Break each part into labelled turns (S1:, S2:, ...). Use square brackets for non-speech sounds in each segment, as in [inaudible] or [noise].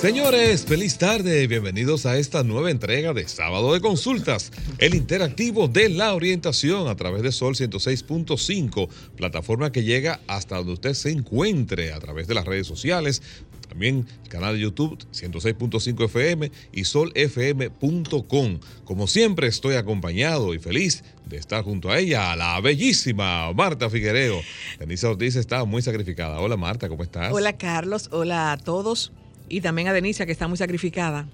S1: Señores, feliz tarde. Bienvenidos a esta nueva entrega de Sábado de Consultas, el interactivo de la orientación a través de Sol 106.5, plataforma que llega hasta donde usted se encuentre a través de las redes sociales, también el canal de YouTube 106.5 FM y solfm.com. Como siempre estoy acompañado y feliz de estar junto a ella, la bellísima Marta Figuereo. Denise Ortiz está muy sacrificada. Hola Marta, ¿cómo estás?
S2: Hola Carlos, hola a todos y también a Denicia que está muy sacrificada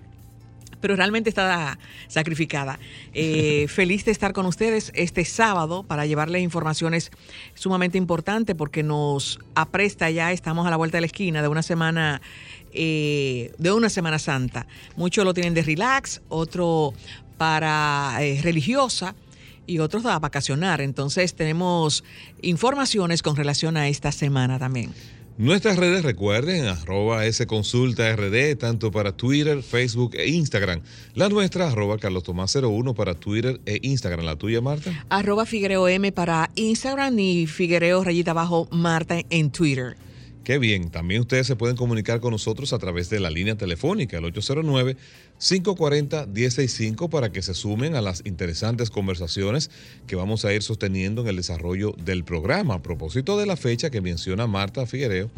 S2: pero realmente está sacrificada. Eh, [laughs] feliz de estar con ustedes este sábado para llevarles informaciones sumamente importantes porque nos apresta ya, estamos a la vuelta de la esquina de una semana, eh, de una Semana Santa. Muchos lo tienen de relax, otro para eh, religiosa y otros a vacacionar. Entonces tenemos informaciones con relación a esta semana también.
S1: Nuestras redes recuerden, arroba consulta rd, tanto para Twitter, Facebook e Instagram. La nuestra, arroba Carlos Tomás 01 para Twitter e Instagram. ¿La tuya, Marta?
S2: Arroba Figuereo M para Instagram y Figuereo rayita abajo Marta en Twitter.
S1: Qué bien. También ustedes se pueden comunicar con nosotros a través de la línea telefónica, el 809-540-165, para que se sumen a las interesantes conversaciones que vamos a ir sosteniendo en el desarrollo del programa. A propósito de la fecha que menciona Marta Figuereo,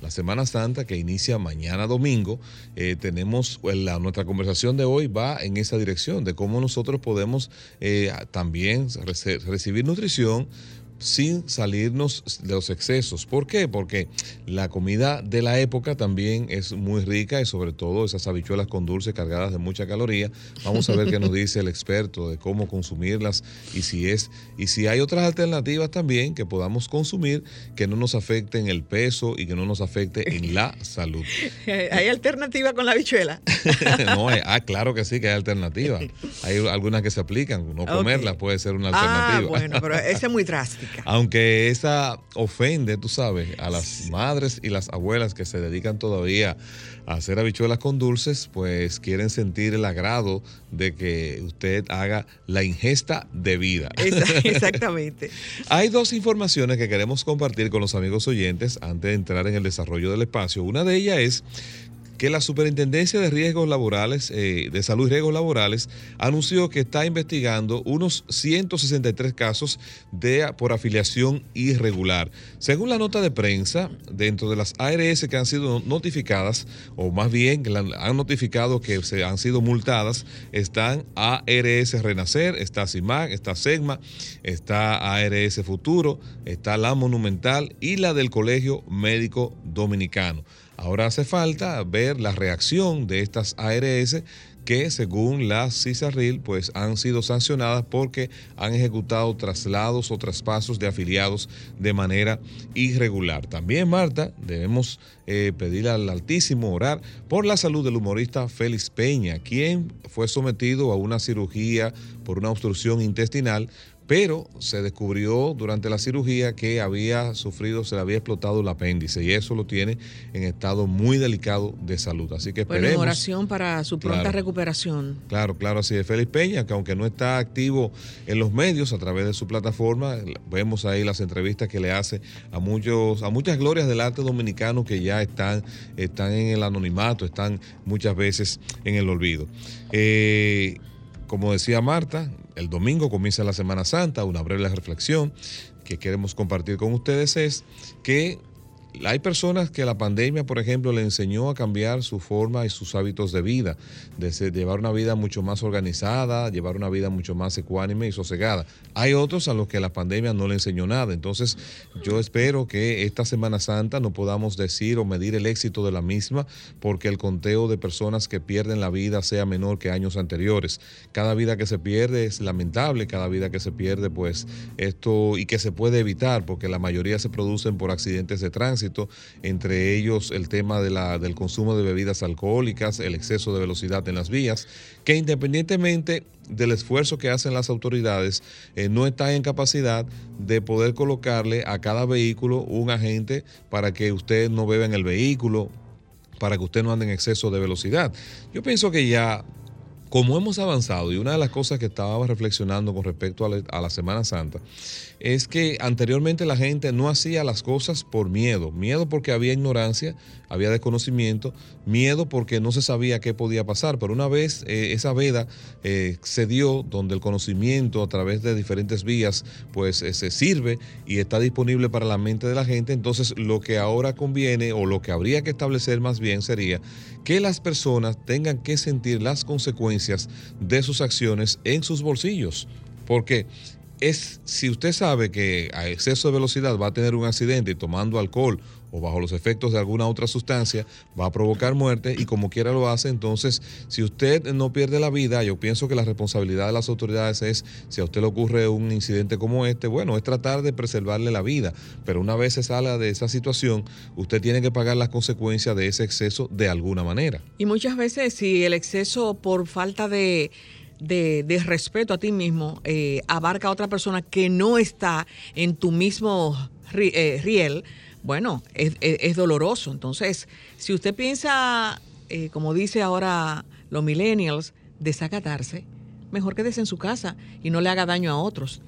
S1: la Semana Santa que inicia mañana domingo, eh, tenemos pues, nuestra conversación de hoy va en esa dirección, de cómo nosotros podemos eh, también recibir nutrición sin salirnos de los excesos. ¿Por qué? Porque la comida de la época también es muy rica y sobre todo esas habichuelas con dulce cargadas de mucha caloría. Vamos a ver qué nos [laughs] dice el experto de cómo consumirlas y si es y si hay otras alternativas también que podamos consumir que no nos afecten el peso y que no nos afecte en la salud. [laughs]
S2: ¿Hay alternativa con la habichuela? [laughs]
S1: no, ah, claro que sí que hay alternativas. Hay algunas que se aplican, no comerlas puede ser una ah, alternativa.
S2: Ah, bueno, pero esa es muy drástica.
S1: Aunque esa ofende, tú sabes, a las madres y las abuelas que se dedican todavía a hacer habichuelas con dulces, pues quieren sentir el agrado de que usted haga la ingesta de vida. [laughs]
S2: Exactamente.
S1: Hay dos informaciones que queremos compartir con los amigos oyentes antes de entrar en el desarrollo del espacio. Una de ellas es que la Superintendencia de Riesgos Laborales, eh, de Salud y Riesgos Laborales, anunció que está investigando unos 163 casos de, por afiliación irregular. Según la nota de prensa, dentro de las ARS que han sido notificadas, o más bien han notificado que se han sido multadas, están ARS Renacer, está CIMAC, está SEGMA, está ARS Futuro, está la Monumental y la del Colegio Médico Dominicano. Ahora hace falta ver la reacción de estas ARS que según la CISARRIL pues han sido sancionadas porque han ejecutado traslados o traspasos de afiliados de manera irregular. También Marta, debemos eh, pedirle al Altísimo orar por la salud del humorista Félix Peña, quien fue sometido a una cirugía por una obstrucción intestinal pero se descubrió durante la cirugía que había sufrido, se le había explotado el apéndice y eso lo tiene en estado muy delicado de salud. Así que esperemos.
S2: Bueno, oración para su pronta recuperación.
S1: Claro, claro, así es. Félix Peña, que aunque no está activo en los medios a través de su plataforma, vemos ahí las entrevistas que le hace a muchos, a muchas glorias del arte dominicano que ya están, están en el anonimato, están muchas veces en el olvido. Eh, como decía Marta, el domingo comienza la Semana Santa, una breve reflexión que queremos compartir con ustedes es que hay personas que la pandemia, por ejemplo, le enseñó a cambiar su forma y sus hábitos de vida, de, llevar una vida mucho más organizada, llevar una vida mucho más ecuánime y sosegada. Hay otros a los que la pandemia no le enseñó nada. Entonces, yo espero que esta Semana Santa no podamos decir o medir el éxito de la misma porque el conteo de personas que pierden la vida sea menor que años anteriores. Cada vida que se pierde es lamentable, cada vida que se pierde, pues esto y que se puede evitar porque la mayoría se producen por accidentes de tránsito entre ellos el tema del consumo de bebidas alcohólicas, el exceso de velocidad en las vías, que independientemente del esfuerzo que hacen las autoridades, eh, no está en capacidad de poder colocarle a cada vehículo un agente para que usted no beba en el vehículo, para que usted no ande en exceso de velocidad. Yo pienso que ya como hemos avanzado, y una de las cosas que estaba reflexionando con respecto a la, Semana Santa, es que anteriormente la gente no hacía las cosas por miedo. Miedo porque había ignorancia, había desconocimiento, miedo porque no se sabía qué podía pasar. Pero una vez eh, esa veda eh, se dio, donde el conocimiento a través de diferentes vías, pues eh, se sirve y está disponible para la mente de la gente, entonces lo que ahora conviene o lo que habría que establecer más bien sería que las personas tengan que sentir las consecuencias de sus acciones en sus bolsillos. Porque es, si usted sabe que a exceso de velocidad va a tener un accidente y tomando alcohol o bajo los efectos de alguna otra sustancia va a provocar muerte y como quiera lo hace, entonces si usted no pierde la vida, yo pienso que la responsabilidad de las autoridades es, si a usted le ocurre un incidente como este, bueno, es tratar de preservarle la vida, pero una vez se salga de esa situación, usted tiene que pagar las consecuencias de ese exceso de alguna manera.
S2: Y muchas veces si el exceso por falta de... De, respeto a ti mismo eh, abarca a otra persona que no está en tu mismo eh, riel, bueno, es, doloroso. Entonces, si usted piensa, eh, como dice ahora los millennials, desacatarse, mejor quédese en su casa y no le haga daño a otros.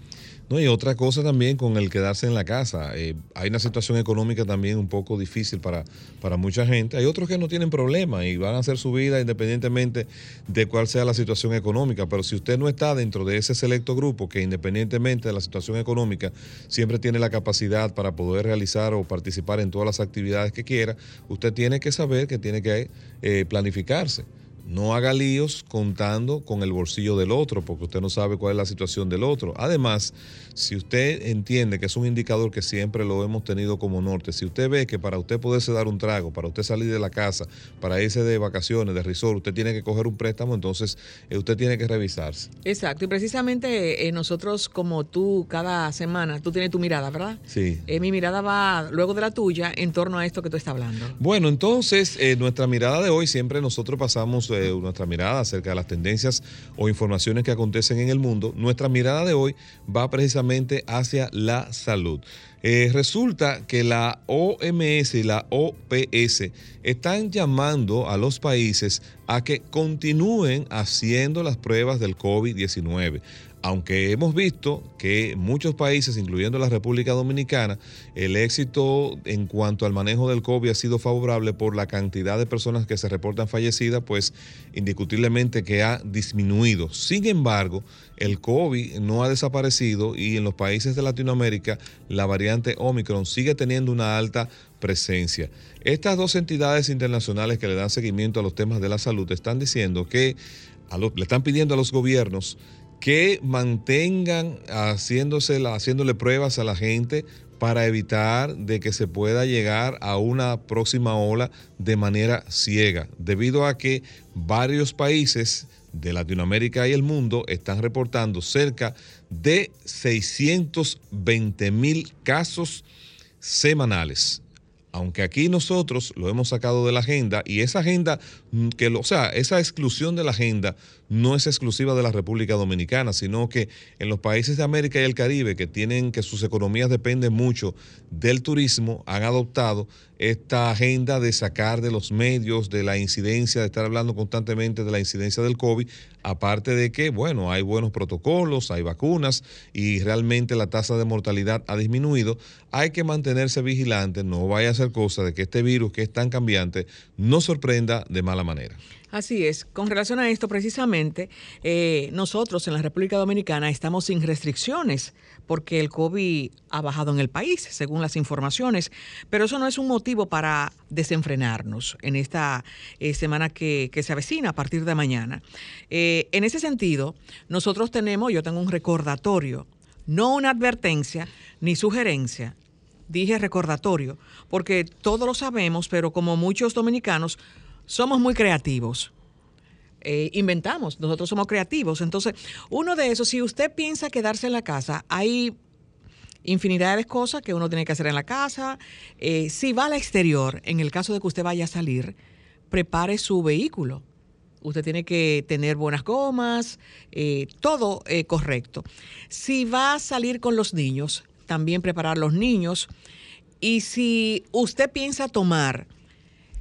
S1: No, y otra cosa también con el quedarse en la casa. Eh, hay una situación económica también un poco difícil para, para mucha gente. Hay otros que no tienen problema y van a hacer su vida independientemente de cuál sea la situación económica. Pero si usted no está dentro de ese selecto grupo que independientemente de la situación económica siempre tiene la capacidad para poder realizar o participar en todas las actividades que quiera, usted tiene que saber que tiene que eh, planificarse. No haga líos contando con el bolsillo del otro, porque usted no sabe cuál es la situación del otro. Además, si usted entiende que es un indicador que siempre lo hemos tenido como norte, si usted ve que para usted poderse dar un trago, para usted salir de la casa, para irse de vacaciones, de resort, usted tiene que coger un préstamo, entonces eh, usted tiene que revisarse.
S2: Exacto, y precisamente eh, nosotros como tú cada semana, tú tienes tu mirada, ¿verdad?
S1: Sí.
S2: Eh, mi mirada va luego de la tuya en torno a esto que tú estás hablando.
S1: Bueno, entonces nuestra mirada de hoy siempre nosotros pasamos nuestra mirada acerca de las tendencias o informaciones que acontecen en el mundo. Nuestra mirada de hoy va precisamente hacia la salud. Eh, resulta que la OMS y la OPS están llamando a los países a que continúen haciendo las pruebas del COVID-19 aunque hemos visto que muchos países, incluyendo la República Dominicana, el éxito en cuanto al manejo del COVID ha sido favorable por la cantidad de personas que se reportan fallecidas, pues indiscutiblemente que ha disminuido. Sin embargo, el COVID no ha desaparecido y en los países de Latinoamérica la variante Omicron sigue teniendo una alta presencia. Estas dos entidades internacionales que le dan seguimiento a los temas de la salud están diciendo que le están pidiendo a los gobiernos que mantengan haciéndole pruebas a la gente para evitar de que se pueda llegar a una próxima ola de manera ciega, debido a que varios países de Latinoamérica y el mundo están reportando cerca de 620 mil casos semanales. Aunque aquí nosotros lo hemos sacado de la agenda y esa agenda, mm, que o sea, esa exclusión de la agenda no es exclusiva de la República Dominicana, sino que en los países de América y el Caribe que tienen que sus economías dependen mucho del turismo, han adoptado esta agenda de sacar de los medios de la incidencia, de estar hablando constantemente de la incidencia del COVID, aparte de que, bueno, hay buenos protocolos, hay vacunas y realmente la tasa de mortalidad ha disminuido, hay que mantenerse vigilante, no vaya a ser cosa de que este virus que es tan cambiante no sorprenda de mala manera.
S2: Así es. Con relación a esto, precisamente, eh, nosotros en la República Dominicana estamos sin restricciones porque el COVID ha bajado en el país, según las informaciones, pero eso no es un motivo para desenfrenarnos en esta eh, semana que, se avecina a partir de mañana. Eh, en ese sentido, nosotros tenemos, yo tengo un recordatorio, no una advertencia ni sugerencia, dije recordatorio, porque todos lo sabemos, pero como muchos dominicanos, somos muy creativos. Eh, inventamos, nosotros somos creativos. Entonces, uno de esos, si usted piensa quedarse en la casa, hay infinidad de cosas que uno tiene que hacer en la casa. Eh, si va al exterior, en el caso de que usted vaya a salir, prepare su vehículo. Usted tiene que tener buenas gomas, eh, todo correcto. Si va a salir con los niños, también preparar los niños. Y si usted piensa tomar,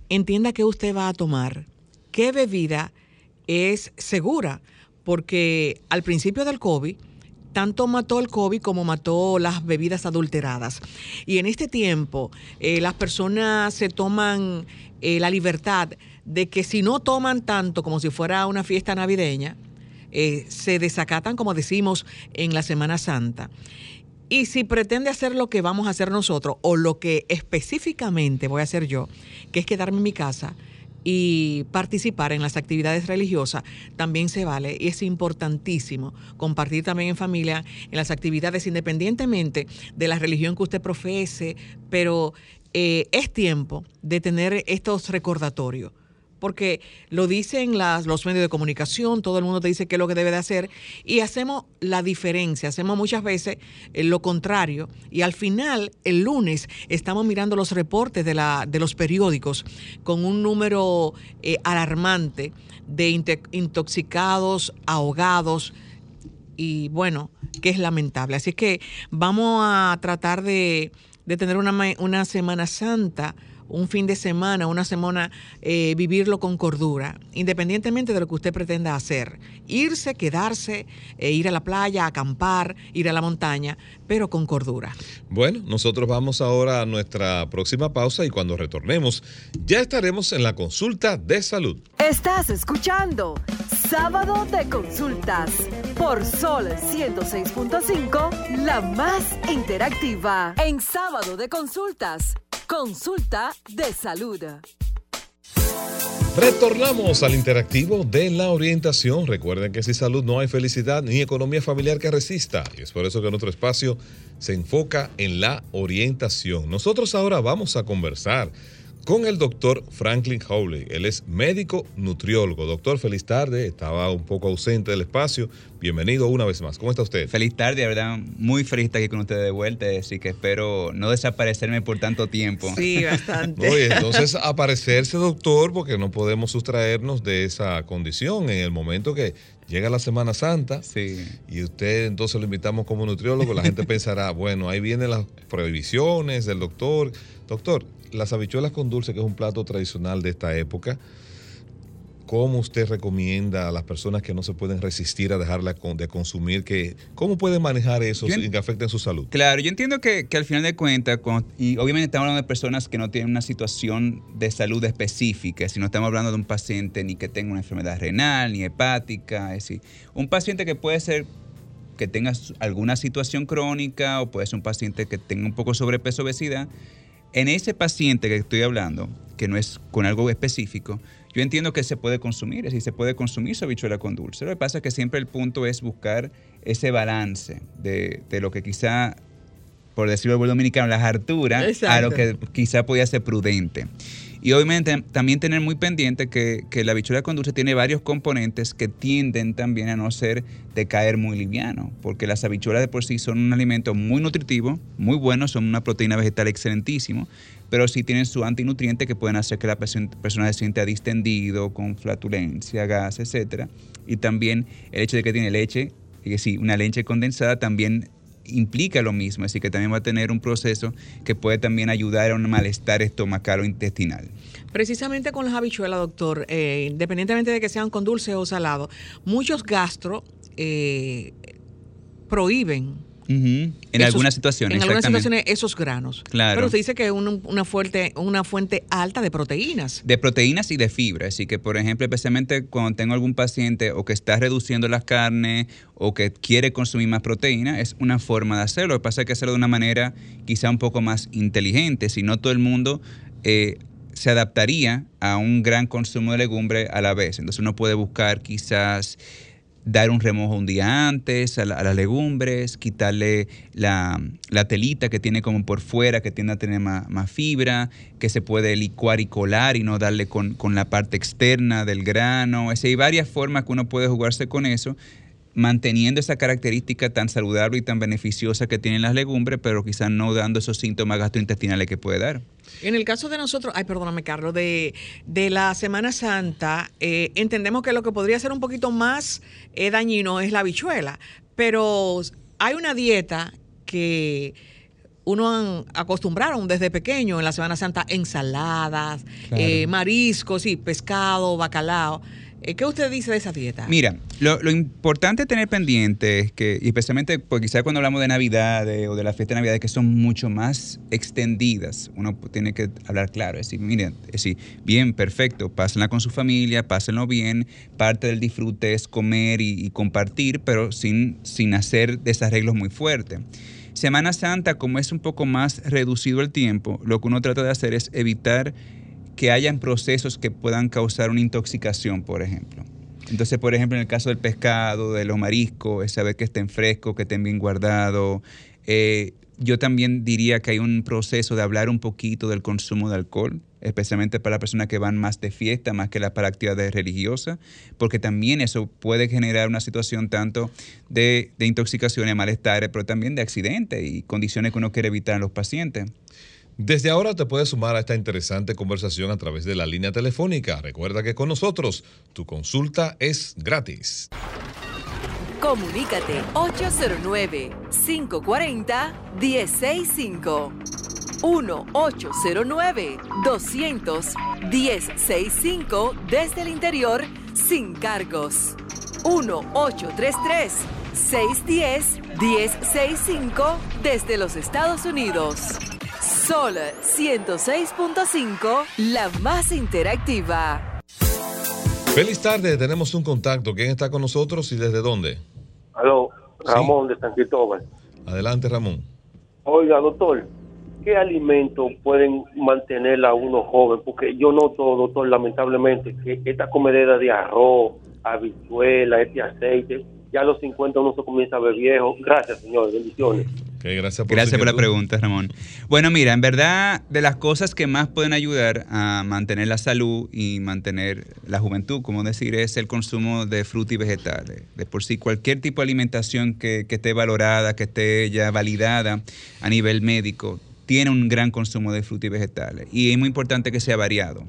S2: entienda que usted va a tomar, qué bebida es segura, porque al principio del COVID, tanto mató el COVID como mató las bebidas adulteradas. Y en este tiempo, eh, las personas se toman la libertad de que si no toman tanto como si fuera una fiesta navideña, eh, se desacatan, como decimos, en la Semana Santa. Y si pretende hacer lo que vamos a hacer nosotros, o lo que específicamente voy a hacer yo, que es quedarme en mi casa y participar en las actividades religiosas, también se vale. Y es importantísimo compartir también en familia en las actividades, independientemente de la religión que usted profese, pero eh, es tiempo de tener estos recordatorios porque lo dicen las, los medios de comunicación, todo el mundo te dice qué es lo que debe de hacer y hacemos la diferencia, hacemos muchas veces eh, lo contrario y al final, el lunes, estamos mirando los reportes de, los periódicos con un número eh, alarmante de intoxicados, ahogados y bueno, que es lamentable. Así que vamos a tratar de, de tener una, una Semana Santa un fin de semana, una semana, eh, vivirlo con cordura, independientemente de lo que usted pretenda hacer. Irse, quedarse, eh, ir a la playa, acampar, ir a la montaña, pero con cordura.
S1: Bueno, nosotros vamos ahora a nuestra próxima pausa y cuando retornemos ya estaremos en la consulta de salud.
S3: Estás escuchando Sábado de Consultas por Sol 106.5, la más interactiva en Sábado de Consultas. Consulta de salud.
S1: Retornamos al interactivo de la orientación. Recuerden que sin salud no hay felicidad ni economía familiar que resista. Y es por eso que nuestro espacio se enfoca en la orientación. Nosotros ahora vamos a conversar con el doctor Franklin Howley. Él es médico nutriólogo. Doctor, feliz tarde. Estaba un poco ausente del espacio. Bienvenido una vez más. ¿Cómo está usted?
S4: Feliz tarde, de verdad. Muy feliz estar aquí con ustedes de vuelta. Así que espero no desaparecerme por tanto tiempo.
S2: Sí, bastante. [laughs]
S1: Oye, entonces aparecerse, doctor, porque no podemos sustraernos de esa condición en el momento que llega la Semana Santa
S4: sí.
S1: y usted entonces lo invitamos como nutriólogo, la gente [laughs] pensará, bueno, ahí vienen las prohibiciones del doctor. Doctor, las habichuelas con dulce, que es un plato tradicional de esta época, ¿cómo usted recomienda a las personas que no se pueden resistir a dejarla de consumir? Que, ¿Cómo pueden manejar eso sin que afecten su salud?
S4: Claro, yo entiendo que, al final de cuentas, y obviamente estamos hablando de personas que no tienen una situación de salud específica, si no estamos hablando de un paciente ni que tenga una enfermedad renal, ni hepática, es decir, un paciente que puede ser que tenga alguna situación crónica o puede ser un paciente que tenga un poco sobrepeso obesidad, en ese paciente que estoy hablando, que no es con algo específico, yo entiendo que se puede consumir, es decir, se puede consumir su habichuela con dulce. Lo que pasa es que siempre el punto es buscar ese balance de, lo que quizá, por decirlo en dominicano, la hartura, a lo que quizá podía ser prudente. Y obviamente también tener muy pendiente que, la habichuela con dulce tiene varios componentes que tienden también a no ser de caer muy liviano, porque las habichuelas de por sí son un alimento muy nutritivo, muy bueno, son una proteína vegetal excelentísimo, pero sí tienen su antinutriente que pueden hacer que la persona se sienta distendido, con flatulencia, gas, etc. Y también el hecho de que tiene leche, y sí, una leche condensada también implica lo mismo, así que también va a tener un proceso que puede también ayudar a un malestar estomacal o intestinal.
S2: Precisamente con las habichuelas, doctor, eh, independientemente de que sean con dulce o salado, muchos gastro eh, prohíben
S4: en algunas situaciones.
S2: En algunas situaciones esos granos.
S4: Claro.
S2: Pero usted dice que es una, fuerte, una fuente alta de proteínas.
S4: De proteínas y de fibra. Así que, por ejemplo, especialmente cuando tengo algún paciente o que está reduciendo las carnes o que quiere consumir más proteína, es una forma de hacerlo. Lo que pasa es que hacerlo de una manera quizá un poco más inteligente. Si no todo el mundo... Eh, se adaptaría a un gran consumo de legumbre a la vez. Entonces uno puede buscar quizás dar un remojo un día antes a, las legumbres, quitarle la, telita que tiene como por fuera, que tiende a tener más, fibra, que se puede licuar y colar y no darle con, la parte externa del grano. hay varias formas que uno puede jugarse con eso manteniendo esa característica tan saludable y tan beneficiosa que tienen las legumbres, pero quizás no dando esos síntomas gastrointestinales que puede dar.
S2: En el caso de nosotros, ay, perdóname, Carlos, de, de la Semana Santa, eh, entendemos que lo que podría ser un poquito más eh, dañino es la habichuela, pero hay una dieta que uno acostumbraron desde pequeño en la Semana Santa ensaladas, eh, mariscos, y pescado, bacalao. Eh, ¿Qué usted dice de esa dieta?
S4: Mira, lo, importante tener pendiente es que, y especialmente porque quizás cuando hablamos de Navidad o de la fiesta de Navidad, que son mucho más extendidas, uno tiene que hablar claro, es decir, miren, decir, bien, perfecto, pásenla con su familia, pásenlo bien, parte del disfrute es comer y, compartir, pero sin, sin hacer desarreglos muy fuertes. Semana Santa, como es un poco más reducido el tiempo, lo que uno trata de hacer es evitar que hayan procesos que puedan causar una intoxicación, por ejemplo. Entonces, por ejemplo, en el caso del pescado, de los mariscos, es saber que estén frescos, que estén bien guardados. Eh, yo también diría que hay un proceso de hablar un poquito del consumo de alcohol, especialmente para las personas que van más de fiesta, más que para actividades religiosas, porque también eso puede generar una situación tanto de, de intoxicación y malestar, pero también de accidentes y condiciones que uno quiere evitar en los pacientes.
S1: Desde ahora te puedes sumar a esta interesante conversación a través de la línea telefónica. Recuerda que con nosotros tu consulta es gratis.
S3: Comunícate 809-540-1065. 1-809-200-1065 desde el interior sin cargos. 1-833-610-1065 desde los Estados Unidos. Sol 106.5, la más interactiva.
S1: Feliz tarde, tenemos un contacto. ¿Quién está con nosotros y desde dónde?
S5: Aló, Ramón de San Cristóbal.
S1: Adelante, Ramón.
S5: Oiga, doctor, ¿qué alimentos pueden mantener a uno joven? Porque yo noto, doctor, lamentablemente, que esta comedera de arroz, habichuela, este aceite, ya a los 50 uno se comienza a ver viejo. Gracias, señor. Bendiciones
S1: gracias
S4: por, la pregunta, Ramón. Bueno, mira, en verdad, de las cosas que más pueden ayudar a mantener la salud y mantener la juventud, como decir, es el consumo de frutas y vegetales. De por sí, cualquier tipo de alimentación que, que esté valorada, que esté ya validada a nivel médico, tiene un gran consumo de frutas y vegetales. Y es muy importante que sea variado.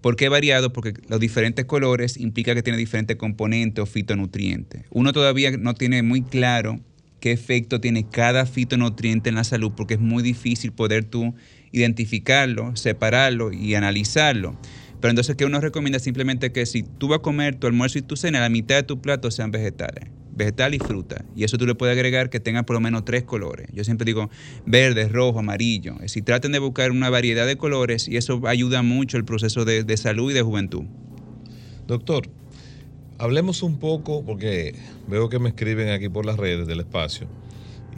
S4: ¿Por qué variado? Porque los diferentes colores implica que tiene diferentes componentes o fitonutrientes. Uno todavía no tiene muy claro qué efecto tiene cada fitonutriente en la salud, porque es muy difícil poder tú identificarlo, separarlo y analizarlo. Pero entonces, ¿qué uno recomienda? Simplemente que si tú vas a comer tu almuerzo y tu cena, la mitad de tu plato sean vegetales. Vegetal y fruta. Y eso tú le puedes agregar que tenga por lo menos tres colores. Yo siempre digo verde, rojo, amarillo. Es decir, traten de buscar una variedad de colores y eso ayuda mucho el proceso de salud y de juventud.
S1: Doctor, hablemos un poco, porque veo que me escriben aquí por las redes del espacio,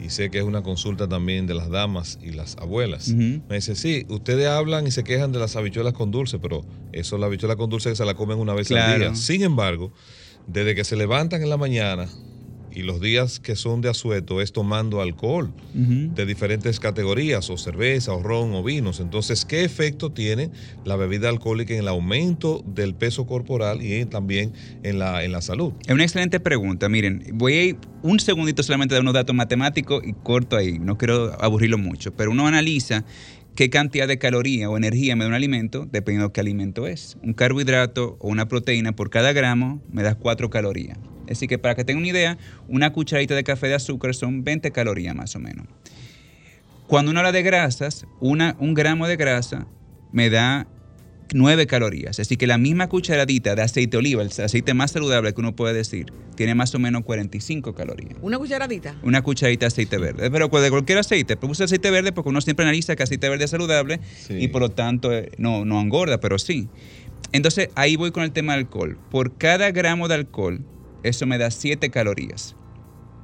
S1: y sé que es una consulta también de las damas y las abuelas. Me dice, sí, ustedes hablan y se quejan de las habichuelas con dulce, pero eso, la habichuela con dulce que se la comen una vez al día. Sin embargo, desde que se levantan en la mañana, y los días que son de asueto es tomando alcohol de diferentes categorías, o cerveza, o ron, o vinos. Entonces, ¿qué efecto tiene la bebida alcohólica en el aumento del peso corporal y también en la, en la salud?
S4: Es una excelente pregunta. Miren, voy a ir un segundito solamente a dar unos datos matemáticos y corto ahí. No quiero aburrirlo mucho, pero uno analiza qué cantidad de caloría o energía me da un alimento, dependiendo de qué alimento es. Un carbohidrato o una proteína por cada gramo me da 4 calorías. Decir, que para que tengan una idea, una cucharadita de café de azúcar son 20 calorías más o menos. Cuando uno habla de grasas, una, un gramo de grasa me da 9 calorías. Así que la misma cucharadita de aceite de oliva, el aceite más saludable que uno puede decir, tiene más o menos 45 calorías.
S2: ¿Una cucharadita?
S4: Una cucharadita de aceite verde. Pero de cualquier aceite. Pero usa aceite verde porque uno siempre analiza que aceite verde es saludable y por lo tanto eh, no, no engorda, pero sí. Entonces ahí voy con el tema del alcohol. Por cada gramo de alcohol eso me da 7 calorías.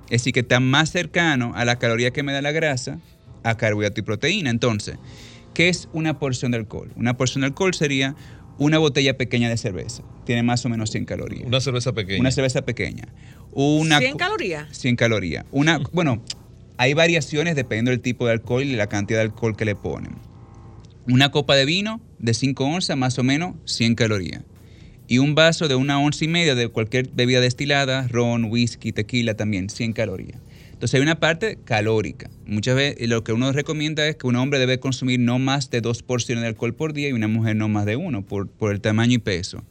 S4: Es decir, que está más cercano a la caloría que me da la grasa a carbohidrato y proteína. Entonces, ¿qué es una porción de alcohol? Una porción de alcohol sería una botella pequeña de cerveza. Tiene más o menos 100 calorías.
S1: Una cerveza pequeña.
S4: Una cerveza pequeña. Una,
S2: ¿100 calorías?
S4: 100 calorías. Una, [laughs] bueno, hay variaciones dependiendo del tipo de alcohol y la cantidad de alcohol que le ponen. Una copa de vino de 5 onzas, más o menos 100 calorías Y un vaso de una once y media de cualquier bebida destilada, ron, whisky, tequila también, 100 calorías. Entonces hay una parte calórica. Muchas veces lo que uno recomienda es que un hombre debe consumir no más de dos porciones de alcohol por día y una mujer no más de uno por, por el tamaño y peso.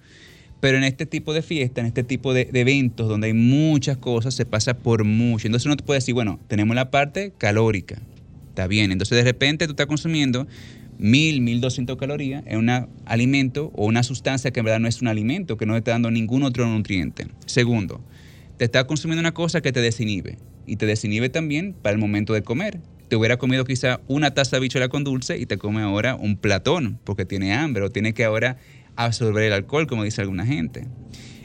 S4: Pero en este tipo de fiesta, en este tipo de, de, eventos donde hay muchas cosas, se pasa por mucho. Entonces uno te puede decir, bueno, tenemos la parte calórica. Está bien. Entonces de repente tú estás consumiendo 1000, 1200 calorías en un alimento o una sustancia que en verdad no es un alimento, que no te está dando ningún otro nutriente. Segundo, te estás consumiendo una cosa que te desinhibe y te desinhibe también para el momento de comer. Te hubiera comido quizá una taza de bichuela con dulce y te come ahora un platón porque tiene hambre o tiene que ahora absorber el alcohol, como dice alguna gente.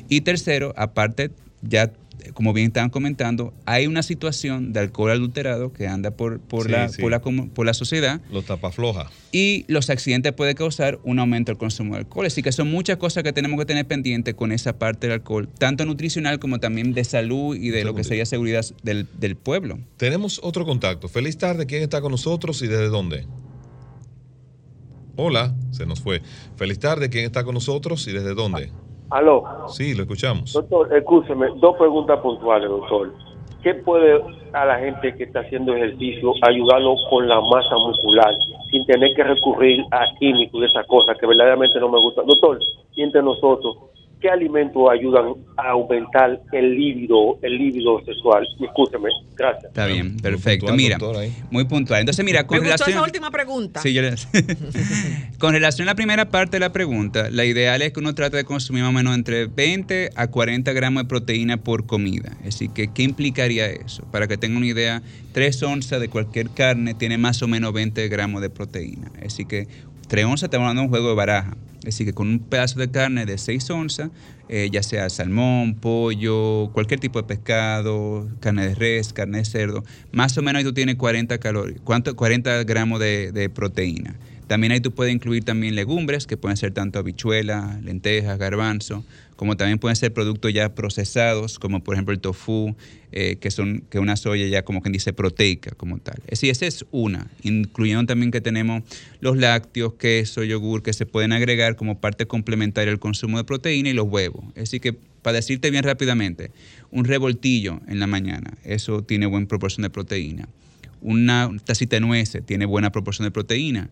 S4: Y tercero, aparte, ya como bien estaban comentando, hay una situación de alcohol adulterado que anda por, por, la, Por, la, por la sociedad.
S1: Los tapaflojas.
S4: Y los accidentes pueden causar un aumento del consumo de alcohol. Así que son muchas cosas que tenemos que tener pendientes con esa parte del alcohol, tanto nutricional como también de salud y de lo que sería seguridad del, del pueblo.
S1: Tenemos otro contacto. Feliz tarde. ¿Quién está con nosotros y desde dónde? Hola, se nos fue. Feliz tarde. ¿Quién está con nosotros y desde dónde?
S5: Aló.
S1: Sí, lo escuchamos.
S5: Doctor, escúcheme, dos preguntas puntuales, doctor. ¿Qué puede a la gente que está haciendo ejercicio ayudarlo con la masa muscular sin tener que recurrir a químicos y esas cosas que verdaderamente no me gustan? Doctor, entre nosotros, ¿qué alimentos ayudan a aumentar el líbido, el líbido sexual? Discúlpeme, gracias.
S4: Está bien, perfecto. Puntual, mira, muy puntual. Entonces, mira,
S2: con Me relación esa última pregunta.
S4: Sí, yo le... [laughs] con relación a la primera parte de la pregunta, la ideal es que uno trate de consumir más o menos entre 20 a 40 gramos de proteína por comida. Así que, ¿qué implicaría eso? Para que tengan una idea, 3 onzas de cualquier carne tiene más o menos 20 gramos de proteína. Así que 3 onzas estamos hablando de un juego de baraja. Es decir, que con un pedazo de carne de 6 onzas, eh, ya sea salmón, pollo, cualquier tipo de pescado, carne de res, carne de cerdo, más o menos tú tienes 40, calorías, 40 gramos de proteína. También ahí tú puedes incluir también legumbres, que pueden ser tanto habichuelas, lentejas, garbanzo, como también pueden ser productos ya procesados, como por ejemplo el tofu, eh, que son que una soya ya como quien dice proteica como tal. Es decir, esa es una, incluyendo también que tenemos los lácteos, queso, yogur, que se pueden agregar como parte complementaria al consumo de proteína y los huevos. Es decir, que para decirte bien rápidamente, un revoltillo en la mañana, eso tiene buena proporción de proteína. Una tacita de nueces tiene buena proporción de proteína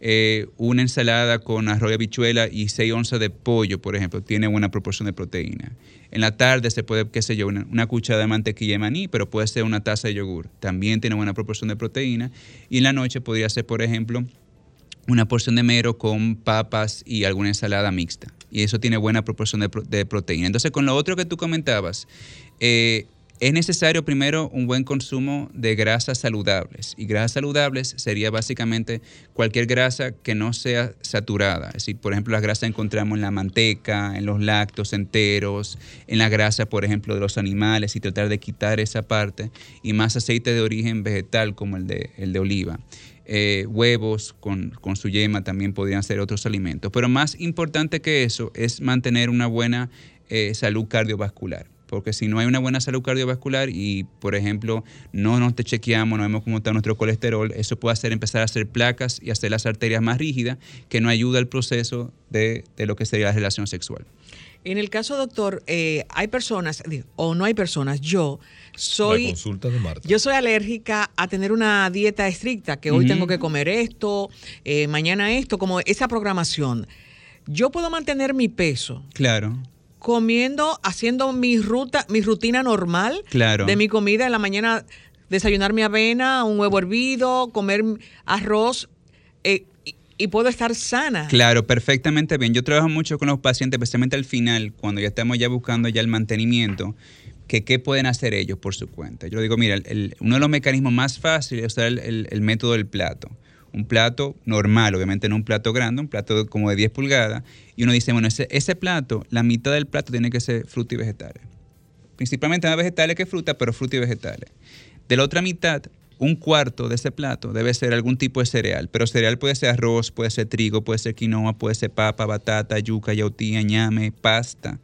S4: eh, una ensalada con arroz y habichuela y 6 onzas de pollo, por ejemplo, tiene buena proporción de proteína. En la tarde se puede, qué sé yo, una, una, cucharada de mantequilla de maní, pero puede ser una taza de yogur. También tiene buena proporción de proteína. Y en la noche podría ser, por ejemplo, una porción de mero con papas y alguna ensalada mixta. Y eso tiene buena proporción de, de proteína. Entonces, con lo otro que tú comentabas, eh, es necesario primero un buen consumo de grasas saludables. Y grasas saludables sería básicamente cualquier grasa que no sea saturada. Es decir, por ejemplo, las grasas encontramos en la manteca, en los lácteos enteros, en la grasa, por ejemplo, de los animales y tratar de quitar esa parte. Y más aceite de origen vegetal como el de, el de oliva. Eh, huevos con, con, su yema también podrían ser otros alimentos. Pero más importante que eso es mantener una buena eh, salud cardiovascular porque si no hay una buena salud cardiovascular y, por ejemplo, no nos te chequeamos, no vemos cómo está nuestro colesterol, eso puede hacer empezar a hacer placas y hacer las arterias más rígidas, que no ayuda al proceso de, de lo que sería la relación sexual.
S2: En el caso, doctor, eh, hay personas, o no hay personas, yo soy. Yo soy alérgica a tener una dieta estricta, que hoy tengo que comer esto, eh, mañana esto, como esa programación. Yo puedo mantener mi peso.
S4: Claro
S2: comiendo, haciendo mi ruta, mi rutina normal
S4: claro.
S2: de mi comida en la mañana, desayunar mi avena, un huevo hervido, comer arroz. Eh, y, puedo estar sana.
S4: Claro, perfectamente bien. Yo trabajo mucho con los pacientes, especialmente al final, cuando ya estamos ya buscando ya el mantenimiento, que qué pueden hacer ellos por su cuenta. Yo digo, mira, uno de los mecanismos más fáciles es usar el método del plato un plato normal, obviamente no un plato grande, un plato como de 10 pulgadas, y uno dice, bueno, ese, ese plato, la mitad del plato tiene que ser fruta y vegetales. Principalmente más vegetales que fruta, pero fruta y vegetales. De la otra mitad, un cuarto de ese plato debe ser algún tipo de cereal, pero cereal puede ser arroz, puede ser trigo, puede ser quinoa, puede ser papa, batata, yuca, yautía, ñame, pasta.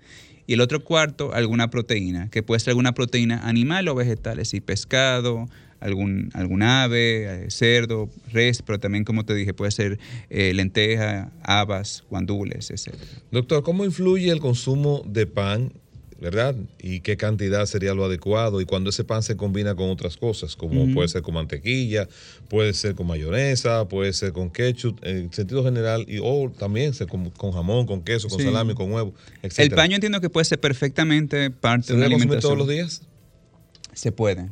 S4: y el otro cuarto alguna proteína, que puede ser alguna proteína animal o vegetal, es decir, pescado, algún, algún ave, eh, cerdo, res, pero también, como te dije, puede ser eh, lenteja, habas, guandules, etc.
S1: Doctor, ¿cómo influye el consumo de pan ¿verdad? Y qué cantidad sería lo adecuado y cuando ese pan se combina con otras cosas, como puede ser con mantequilla, puede ser con mayonesa, puede ser con ketchup, en sentido general, y o también con, con, jamón, con queso, con salami, con huevo, etc.
S4: El pan yo entiendo que puede ser perfectamente parte de la alimentación.
S1: todos los días?
S4: Se puede.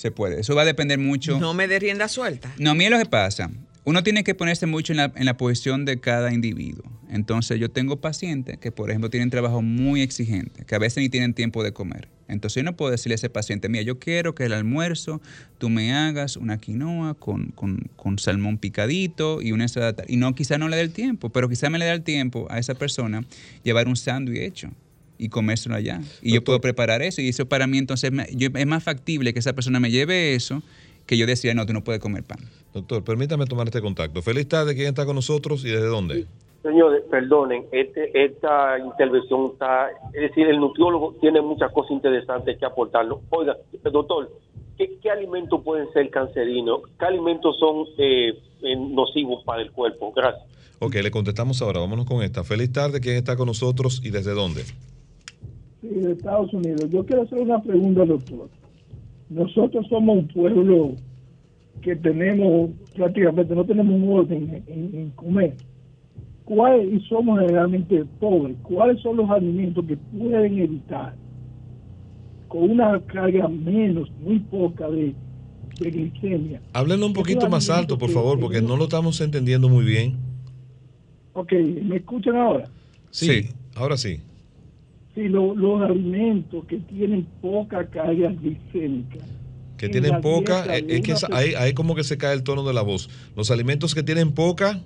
S4: Se puede. Eso va a depender mucho.
S2: No me dé rienda suelta.
S4: No, mira lo que pasa uno tiene que ponerse mucho en la, en la, posición de cada individuo. Entonces yo tengo pacientes que, por ejemplo, tienen trabajo muy exigente, que a veces ni tienen tiempo de comer. Entonces yo no puedo decirle a ese paciente, mira, yo quiero que el almuerzo tú me hagas una quinoa con, con, salmón picadito y una ensalada. Y no, quizá no le dé el tiempo, pero quizá me le dé el tiempo a esa persona llevar un sándwich hecho y comérselo allá. Y yo puedo preparar eso. Y eso para mí entonces es más factible que esa persona me lleve eso que yo decía, no, tú no puedes comer pan.
S1: Doctor, permítame tomar este contacto. Feliz tarde, ¿quién está con nosotros y desde dónde?
S5: Señores, perdonen, este, esta intervención está, es decir, el nutriólogo tiene muchas cosas interesantes que aportarlo. Oiga, doctor, ¿qué, alimentos pueden ser cancerinos? ¿Qué alimentos son eh, nocivos para el cuerpo? Gracias.
S1: Ok, le contestamos ahora, vámonos con esta. Feliz tarde, ¿quién está con nosotros y desde dónde?
S6: Sí, de Estados Unidos. Yo quiero hacer una pregunta, doctor. Nosotros somos un pueblo que tenemos prácticamente, no tenemos un orden en, comer. ¿Cuál, y somos realmente pobres. ¿Cuáles son los alimentos que pueden evitar con una carga menos, muy poca de, glicemia?
S1: Háblenlo un poquito más alto, por favor, porque no lo estamos entendiendo muy bien.
S6: Ok, ¿me escuchan ahora?
S1: Sí, ahora sí.
S6: Sí, los alimentos que tienen poca carga glicémica
S1: que tienen poca, eh, es que ahí, ahí como que se cae el tono de la voz. Los alimentos que tienen poca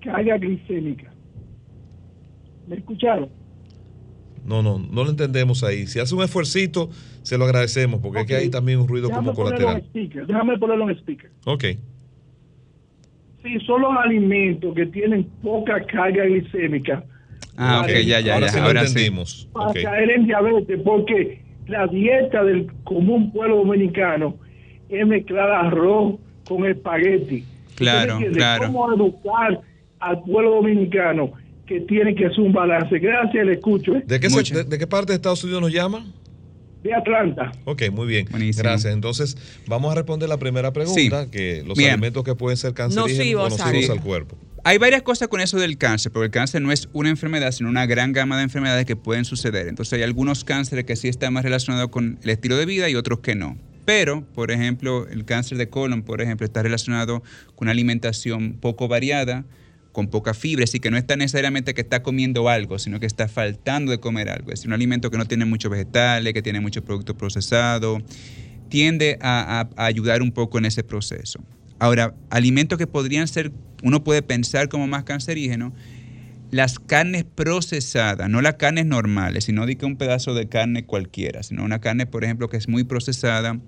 S6: carga glicémica. ¿Me escucharon?
S1: No, no, no lo entendemos ahí. Si hace un esfuercito, se lo agradecemos, porque es que hay también un ruido como colateral.
S6: Déjame ponerlo en speaker.
S1: Ok.
S6: Sí, son los alimentos que tienen poca carga glicémica.
S4: Ah, ok, ya, ya, ya. Ahora,
S1: entendimos.
S6: Para caer en diabetes, porque la dieta del común pueblo dominicano es mezclar arroz con espagueti.
S4: Claro, claro.
S6: ¿Cómo educar al pueblo dominicano que tiene que hacer un balance? Gracias, le escucho. ¿eh?
S1: ¿De, qué de, qué parte de Estados Unidos nos llama?
S6: De Atlanta.
S1: Ok, muy bien. Gracias. Entonces, vamos a responder la primera pregunta, que los alimentos que pueden ser cancerígenos o nocivos al cuerpo.
S4: Hay varias cosas con eso del cáncer, porque el cáncer no es una enfermedad, sino una gran gama de enfermedades que pueden suceder. Entonces hay algunos cánceres que sí están más relacionados con el estilo de vida y otros que no. Pero, por ejemplo, el cáncer de colon, por ejemplo, está relacionado con una alimentación poco variada, con poca fibra, así que no está necesariamente que está comiendo algo, sino que está faltando de comer algo. Es un alimento que no tiene muchos vegetales, que tiene muchos productos procesados, tiende a ayudar un poco en ese proceso. Ahora, alimentos que podrían ser, uno puede pensar como más cancerígenos, las carnes procesadas, no las carnes normales, sino de que un pedazo de carne cualquiera, sino una carne, por ejemplo, que es muy procesada,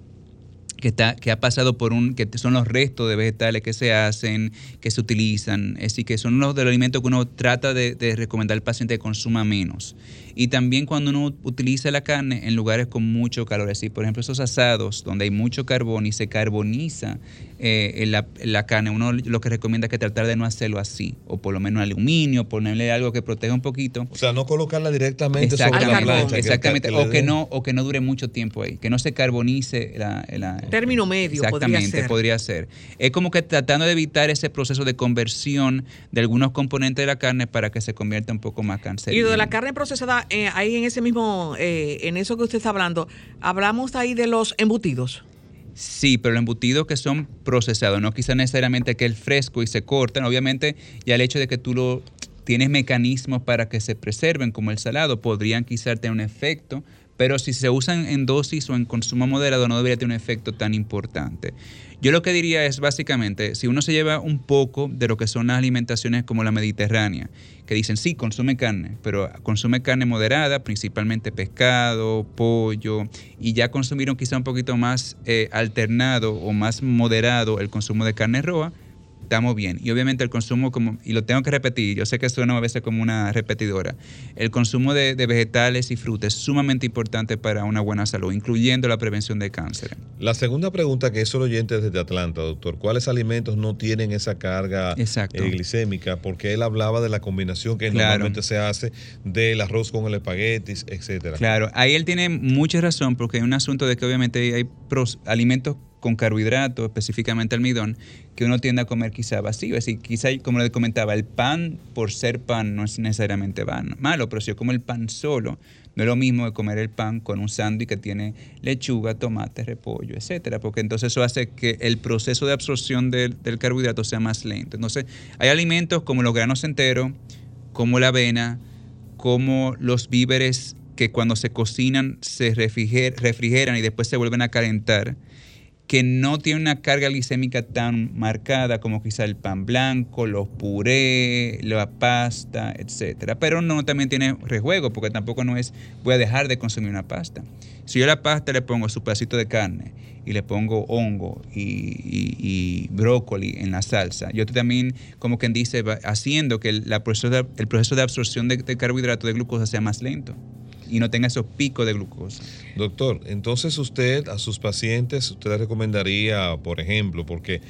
S4: que, está, que ha pasado por un, que son los restos de vegetales que se hacen, que se utilizan, es decir, que son los de los alimentos que uno trata de, de recomendar al paciente que consuma menos. Y también cuando uno utiliza la carne en lugares con mucho calor, así por ejemplo esos asados donde hay mucho carbón y se carboniza eh, la, carne, uno lo que recomienda es que tratar de no hacerlo así, o por lo menos aluminio, ponerle algo que proteja un poquito.
S1: O sea, no colocarla directamente sobre la plancha.
S4: Exactamente, o, que no, o que no dure mucho tiempo ahí, que no se carbonice la...
S2: Término medio,
S4: Exactamente, podría ser. Es como que tratando de evitar ese proceso de conversión de algunos componentes de la carne para que se convierta un poco más cancerígena.
S2: Y de la carne procesada eh, ahí en ese mismo, eh, en eso que usted está hablando, hablamos ahí de los embutidos.
S4: Sí, pero los embutidos que son procesados, no quizá necesariamente que el fresco y se cortan, obviamente ya el hecho de que tú lo tienes mecanismos para que se preserven, como el salado, podrían quizá tener un efecto, pero si se usan en dosis o en consumo moderado no debería tener un efecto tan importante. Yo lo que diría es básicamente, si uno se lleva un poco de lo que son las alimentaciones como la mediterránea, que dicen, sí, consume carne, pero consume carne moderada, principalmente pescado, pollo, y ya consumieron quizá un poquito más eh, alternado o más moderado el consumo de carne roja, estamos bien. Y obviamente el consumo, como, y lo tengo que repetir, yo sé que suena a veces como una repetidora, el consumo de, vegetales y frutas es sumamente importante para una buena salud, incluyendo la prevención de cáncer.
S1: La segunda pregunta que es el oyente desde Atlanta, doctor, ¿cuáles alimentos no tienen esa carga eh, glicémica? Porque él hablaba de la combinación que normalmente se hace del arroz con el espaguetis, etcétera.
S4: Claro, ahí él tiene mucha razón porque hay un asunto de que obviamente hay alimentos con carbohidratos, específicamente almidón, que uno tiende a comer quizá vacío. Es quizá, como le comentaba, el pan por ser pan no es necesariamente malo, pero si yo como el pan solo, no es lo mismo que comer el pan con un sándwich que tiene lechuga, tomate, repollo, etcétera, porque entonces eso hace que el proceso de absorción del, del carbohidrato sea más lento. Entonces, hay alimentos como los granos enteros, como la avena, como los víveres que cuando se cocinan se refrigeran y después se vuelven a calentar que no tiene una carga glicémica tan marcada como quizá el pan blanco, los purés, la pasta, etcétera. Pero no también tiene rejuego, porque tampoco no es voy a dejar de consumir una pasta. Si yo la pasta le pongo su pedacito de carne y le pongo hongo y, brócoli en la salsa, yo también, como quien dice, haciendo que el, proceso, de, el proceso de absorción de, de carbohidratos de glucosa sea más lento y no tenga esos picos de glucosa.
S1: Doctor, entonces usted a sus pacientes, usted le recomendaría, por ejemplo, porque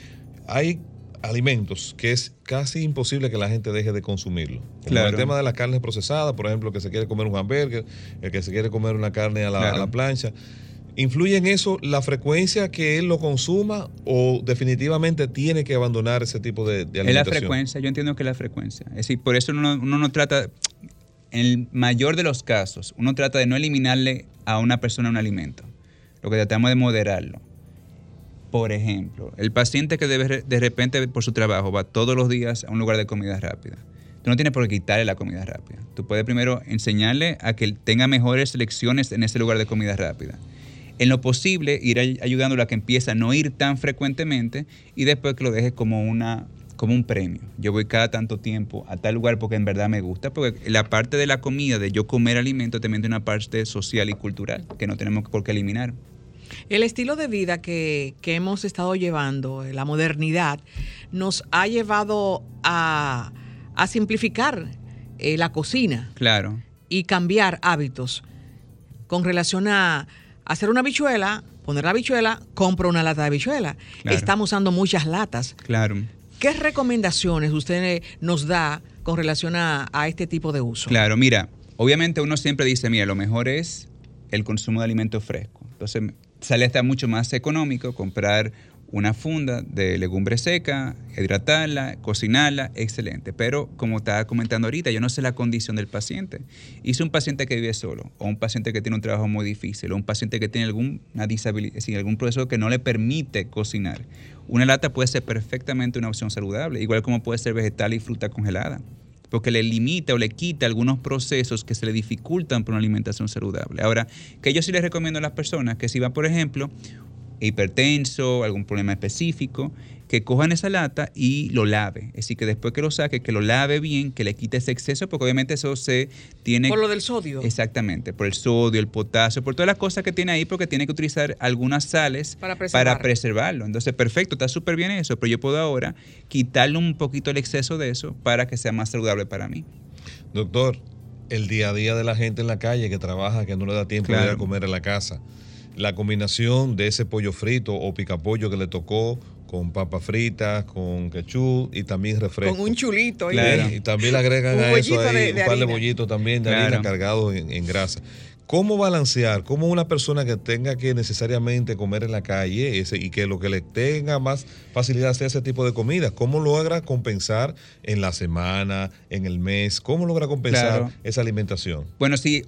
S1: hay alimentos que es casi imposible que la gente deje de consumirlo. claro. el tema de las carnes procesadas, por ejemplo, que se quiere comer un hamburger, el que se quiere comer una carne a la, plancha. ¿Influye en eso la frecuencia que él lo consuma o definitivamente tiene que abandonar ese tipo de, de alimentación?
S4: Es la frecuencia, yo entiendo que es la frecuencia. Es decir, por eso uno, uno no trata, en el mayor de los casos, uno trata de no eliminarle a una persona un alimento. Lo que tratamos de moderarlo. Por ejemplo, el paciente que debe, de repente por su trabajo va todos los días a un lugar de comida rápida. Tú no tienes por qué quitarle la comida rápida. Tú puedes primero enseñarle a que tenga mejores selecciones en ese lugar de comida rápida. En lo posible, ir ayudándolo a que empiece a no ir tan frecuentemente y después que lo dejes como una como un premio. Yo voy cada tanto tiempo a tal lugar porque en verdad me gusta, porque la parte de la comida, de yo comer alimento, también tiene una parte social y cultural que no tenemos por qué eliminar.
S2: El estilo de vida que, hemos estado llevando, la modernidad, nos ha llevado a, simplificar eh, la cocina.
S4: Claro.
S2: Y cambiar hábitos con relación a hacer una bichuela, poner la bichuela, compro una lata de bichuela. Estamos usando muchas latas.
S4: Claro.
S2: ¿Qué recomendaciones usted nos da con relación a, este tipo de uso?
S4: Claro, mira, obviamente uno siempre dice, mira, lo mejor es el consumo de alimentos frescos. Entonces sale hasta mucho más económico comprar una funda de legumbre seca, hidratarla, cocinarla, excelente. Pero como estaba comentando ahorita, yo no sé la condición del paciente. Y un paciente que vive solo, o un paciente que tiene un trabajo muy difícil, o un paciente que tiene alguna disabilidad, algún proceso que no le permite cocinar, una lata puede ser perfectamente una opción saludable, igual como puede ser vegetal y fruta congelada porque le limita o le quita algunos procesos que se le dificultan por una alimentación saludable. Ahora, que yo sí les recomiendo a las personas que si va, por ejemplo, hipertenso, algún problema específico, que cojan esa lata y lo lave. Es decir, que después que lo saque, que lo lave bien, que le quite ese exceso, porque obviamente eso se tiene...
S2: Por lo del sodio.
S4: Exactamente, por el sodio, el potasio, por todas las cosas que tiene ahí, porque tiene que utilizar algunas sales para, para preservarlo. Entonces, perfecto, está súper bien eso, pero yo puedo ahora quitarle un poquito el exceso de eso para que sea más saludable para mí.
S1: Doctor, el día a día de la gente en la calle que trabaja, que no le da tiempo de ir a comer en la casa la combinación de ese pollo frito o picapollo que le tocó con papas fritas, con ketchup y también refresco.
S2: Con un chulito.
S1: Y también le agregan a eso ahí, un par de bollitos también de harina cargados en, grasa. ¿Cómo balancear? ¿Cómo una persona que tenga que necesariamente comer en la calle ese, y que lo que le tenga más facilidad sea ese tipo de comida? ¿Cómo logra compensar en la semana, en el mes? ¿Cómo logra compensar esa alimentación?
S4: Bueno, sí,